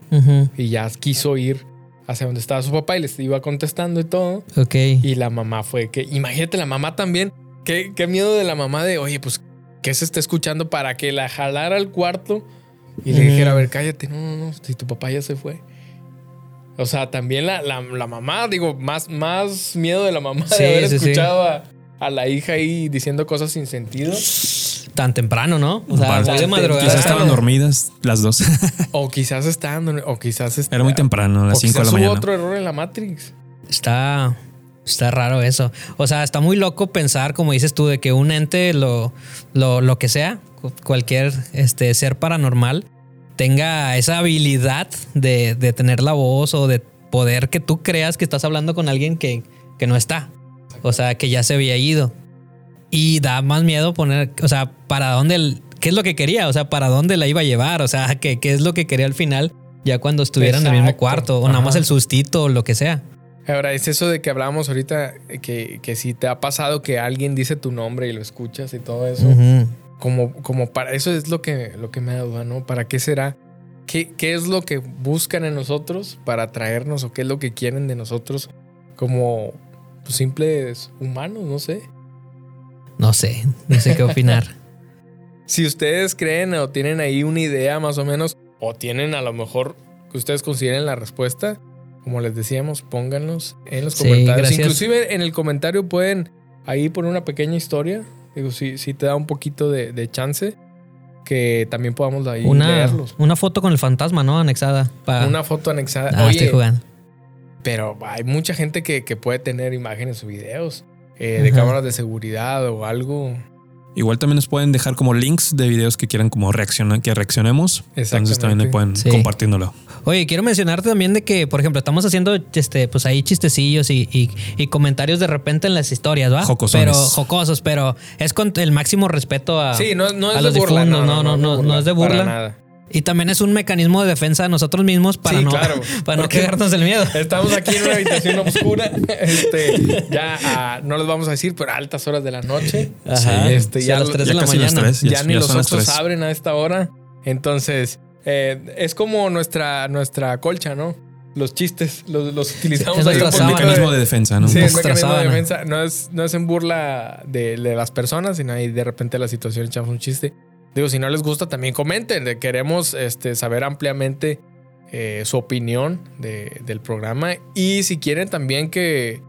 Y ya quiso ir hacia donde estaba su papá y les iba contestando y todo. Ok. Y la mamá fue que, imagínate la mamá también. Qué, qué miedo de la mamá de, oye, pues, ¿qué se está escuchando para que la jalara al cuarto y le dijera, a ver, cállate, no, no, no, si tu papá ya se fue. O sea, también la, la- la mamá, digo, más, más miedo de la mamá Sí, de haber sí, sí. escuchado a, a la hija ahí diciendo cosas sin sentido. Tan temprano, ¿no? O sea, muy de madrugada. Quizás estaban dormidas las dos. O quizás estaban, o quizás Era muy temprano, a o las 5 de quizás la hubo mañana. otro error en la Matrix. Está, está raro eso. O sea, está muy loco pensar, como dices tú, de que un ente, lo, lo, lo que sea, cu- cualquier este, ser paranormal, tenga esa habilidad de, de tener la voz o de poder que tú creas que estás hablando con alguien que, que no está. O sea, que ya se había ido. Y da más miedo poner, o sea, para dónde, el- qué es lo que quería, o sea, para dónde la iba a llevar, o sea, qué, qué es lo que quería al final, ya cuando estuviera en el mismo cuarto, o nada más el sustito o lo que sea. Ahora, es eso de que hablábamos ahorita, que, que si te ha pasado que alguien dice tu nombre y lo escuchas y todo eso, como, como para eso es lo que, lo que me da duda, ¿no? ¿Para qué será? ¿Qué, ¿Qué es lo que buscan en nosotros para atraernos o qué es lo que quieren de nosotros como pues, simples humanos? No sé. No sé, no sé qué opinar. Si ustedes creen o tienen ahí una idea más o menos, o tienen a lo mejor que ustedes consideren la respuesta, como les decíamos, pónganlos en los Sí, comentarios. gracias. Inclusive en el comentario pueden ahí poner una pequeña historia. Digo, si, si te da un poquito de, de chance, que también podamos ahí Una, leerlos. una foto con el fantasma, ¿no? Anexada. Pa- Una foto anexada. Ah, estoy jugando. pero hay mucha gente que, que puede tener imágenes o videos eh, de cámaras de seguridad o algo. Igual también nos pueden dejar como links de videos que quieran como reaccionar, que reaccionemos. Entonces también pueden Sí. compartiéndolo. Oye, quiero mencionarte también de que, por ejemplo, estamos haciendo este, pues ahí chistecillos y, y- y comentarios de repente en las historias, ¿va? Jocosones. Pero jocosos, pero es con el máximo respeto a. Sí, no, no es a de los burla. No, no, no, no es de para burla. nada. Y también es un mecanismo de defensa de nosotros mismos para Sí, no, claro. para no cagarnos el miedo. Estamos aquí en una habitación oscura. Este, ya ah, no les vamos a decir, pero a altas horas de la noche. Ajá. Este, Sí, ya a las lo- 3 ya de la mañana. tres. ya, Ya- ni ya los tres. abren a esta hora. Entonces, eh, es como nuestra, nuestra colcha, ¿no? Los chistes los, los utilizamos Es ahí un mecanismo de defensa, ¿no? Sí, es mecanismo de defensa. No es, no es en burla de, de las personas, sino ahí de repente la situación echamos un chiste. Digo, si no les gusta, también comenten. Queremos este, saber ampliamente eh, su opinión de- del programa. Y si quieren también que,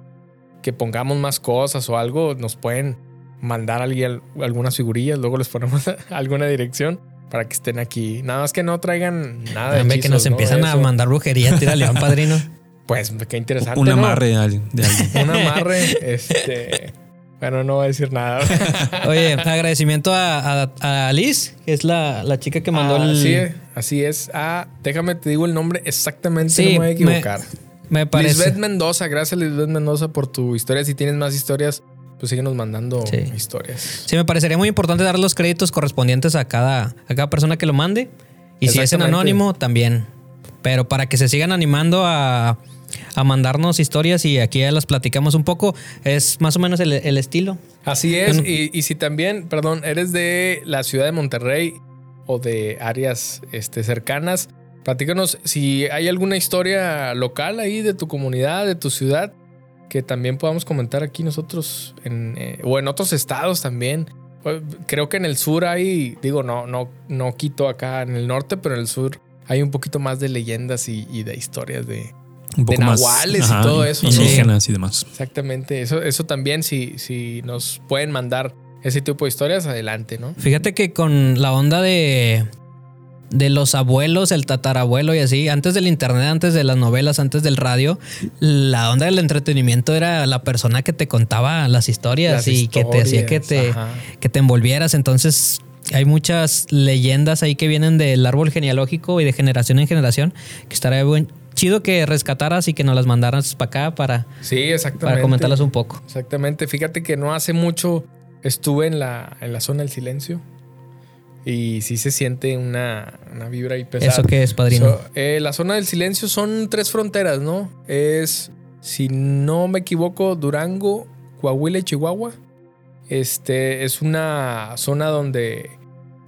que pongamos más cosas o algo, nos pueden mandar alguien, algunas figurillas. Luego les ponemos alguna dirección para que estén aquí. Nada más que no traigan nada de Hombre, que nos hechizos, ¿no? empiezan a mandar brujería, tira león, padrino. Pues qué interesante. Un ¿no? amarre de alguien. de alguien. Un amarre, este. Bueno, no voy a decir nada. Oye, agradecimiento a, a, a Liz, que es la, la chica que mandó el. Así es, así es. Ah, déjame te digo el nombre exactamente, Sí, no me voy a equivocar. Me parece. Lisbeth Mendoza, gracias Lisbeth Mendoza por tu historia. Si tienes más historias, pues síguenos mandando Sí. historias. Sí, me parecería muy importante dar los créditos correspondientes a cada, a cada persona que lo mande. Y si es en anónimo, también. Pero para que se sigan animando a, a mandarnos historias y aquí ya las platicamos un poco, es más o menos el, el estilo. Así es. Bueno. Y, y si también, perdón, eres de la ciudad de Monterrey o de áreas este, cercanas, platícanos si hay alguna historia local ahí de tu comunidad, de tu ciudad, que también podamos comentar aquí nosotros en, eh, o en otros estados también. Eh, Creo que en el sur hay, digo, no, no, no quito acá en el norte, pero en el sur hay un poquito más de leyendas y, y de historias de, Un poco más. nahuales y todo eso, ¿no? Indígenas y demás. Exactamente. Eso, eso también, si, si nos pueden mandar ese tipo de historias, adelante, ¿no? Fíjate que con la onda de, de los abuelos, el tatarabuelo y así, antes del internet, antes de las novelas, antes del radio, la onda del entretenimiento era la persona que te contaba las historias Las y que te hacía que te, ajá. que te envolvieras. Entonces, hay muchas leyendas ahí que vienen del árbol genealógico y de generación en generación, que estaría buen, chido que rescataras y que nos las mandaras para acá para, Sí, exactamente. para comentarlas un poco. Exactamente. Fíjate que no hace mucho estuve en la, en la zona del silencio. Y sí se siente una, una vibra ahí pesada. ¿Eso qué es, padrino? So, eh, la zona del silencio son tres fronteras, ¿no? Es, si no me equivoco, Durango, Coahuila y Chihuahua. Este es una zona donde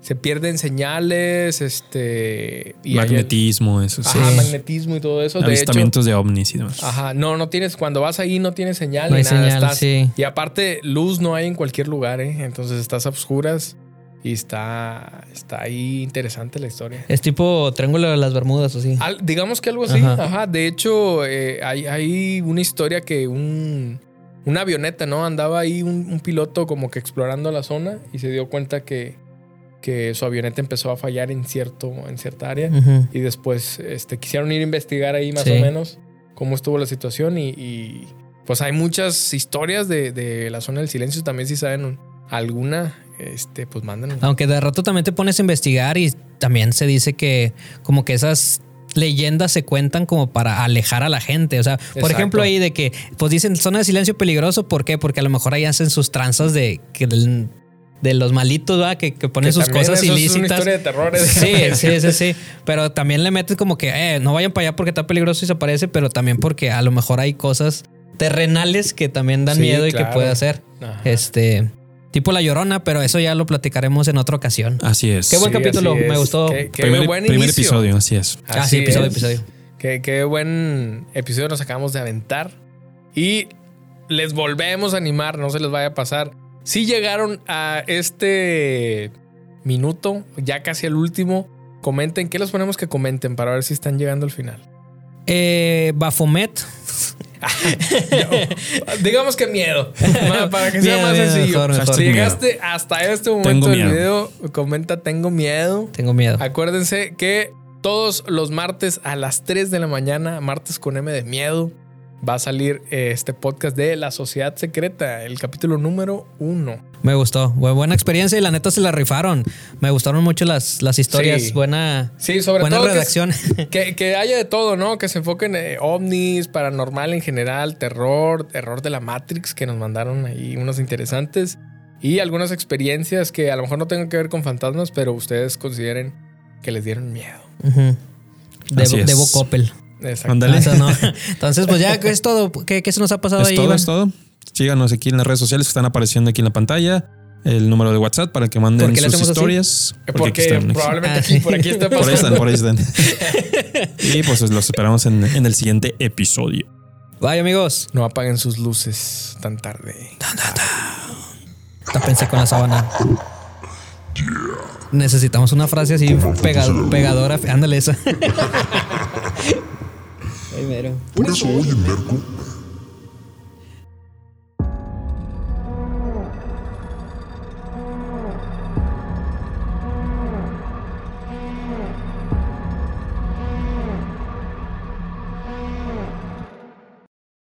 se pierden señales, este y hay- Magnetismo, eso sí. Ajá, magnetismo y todo eso. De hecho, Avistamientos de ovnis y demás. Ajá, no, no tienes, cuando vas ahí no tienes señal No hay nada. señal, estás- sí. Y aparte, luz no hay en cualquier lugar, ¿eh? Entonces estás a oscuras y está, está ahí interesante la historia. Es tipo Triángulo de las Bermudas, o sí. Al- digamos que algo así. Ajá. Ajá. De hecho, eh, hay, hay una historia que un, una avioneta, ¿no? Andaba ahí un, un piloto como que explorando la zona y se dio cuenta que, que su avioneta empezó a fallar en, cierto, en cierta área. Y después este, quisieron ir a investigar ahí más Sí. o menos cómo estuvo la situación. Y, y, pues hay muchas historias de, de la zona del silencio. También si saben un- alguna, este, pues manden. Aunque de rato también te pones a investigar y también se dice que como que esas leyendas se cuentan como para alejar a la gente. O sea, por Exacto. ejemplo, ahí de que, pues dicen zona de silencio peligroso. ¿Por qué? Porque a lo mejor ahí hacen sus tranzas de que de los malitos, ¿va? Que, que ponen Que sus cosas eso es una ilícitas. historia de terror, ¿eh? Sí, sí, sí, sí. Pero también le metes como que, eh, no vayan para allá porque está peligroso y se aparece, pero también porque a lo mejor hay cosas terrenales que también dan Sí, miedo y claro. que puede hacer. Ajá. Este, tipo la llorona, pero eso ya lo platicaremos en otra ocasión. Así es. Qué buen Sí, capítulo, me gustó. Qué, qué primer buen primer inicio. episodio, así es. ah, Así sí, episodio, es. episodio. Qué, qué buen episodio nos acabamos de aventar. Y les volvemos a animar, no se les vaya a pasar. Si llegaron a este minuto, ya casi al último, comenten. ¿Qué les ponemos que comenten para ver si están llegando al final? Eh, Bafomet. Digamos que miedo. Para que sea Miedo, más miedo, sencillo. mejor, mejor. Si Miedo. llegaste hasta este momento del miedo. video, comenta tengo miedo. Tengo miedo. Acuérdense que todos los martes a las 3 de la mañana, martes con M de miedo, va a salir eh, este podcast de La Sociedad Secreta, el capítulo número 1. Me gustó. Bu- Buena experiencia y la neta se la rifaron. Me gustaron mucho las, las historias. Sí. Buena, Sí, sobre buena todo que- redacción. Que, que haya de todo, ¿no? Que se enfoquen en ovnis, paranormal en general, terror, terror de la Matrix, que nos mandaron ahí unos interesantes. Y algunas experiencias que a lo mejor no tengan que ver con fantasmas, pero ustedes consideren que les dieron miedo. Es. Debo Coppel. Ándale. Ah, eso no. Entonces, pues ya es todo. ¿Qué, qué se nos ha pasado Es ahí, todo, Iván? es todo. Síganos aquí en las redes sociales que están apareciendo aquí en la pantalla. El número de WhatsApp para que manden ¿Por qué le sus así? historias. Porque, aquí están. probablemente Ah, aquí, sí. por aquí está Por ahí pasando. están, por ahí están. y pues los esperamos en, en el siguiente episodio. Bye, amigos. No apaguen sus luces tan tarde. Tápense con la sábana. Necesitamos una frase así pega- pegadora. Ándale esa. Ay, mero. Por eso hoy en Merco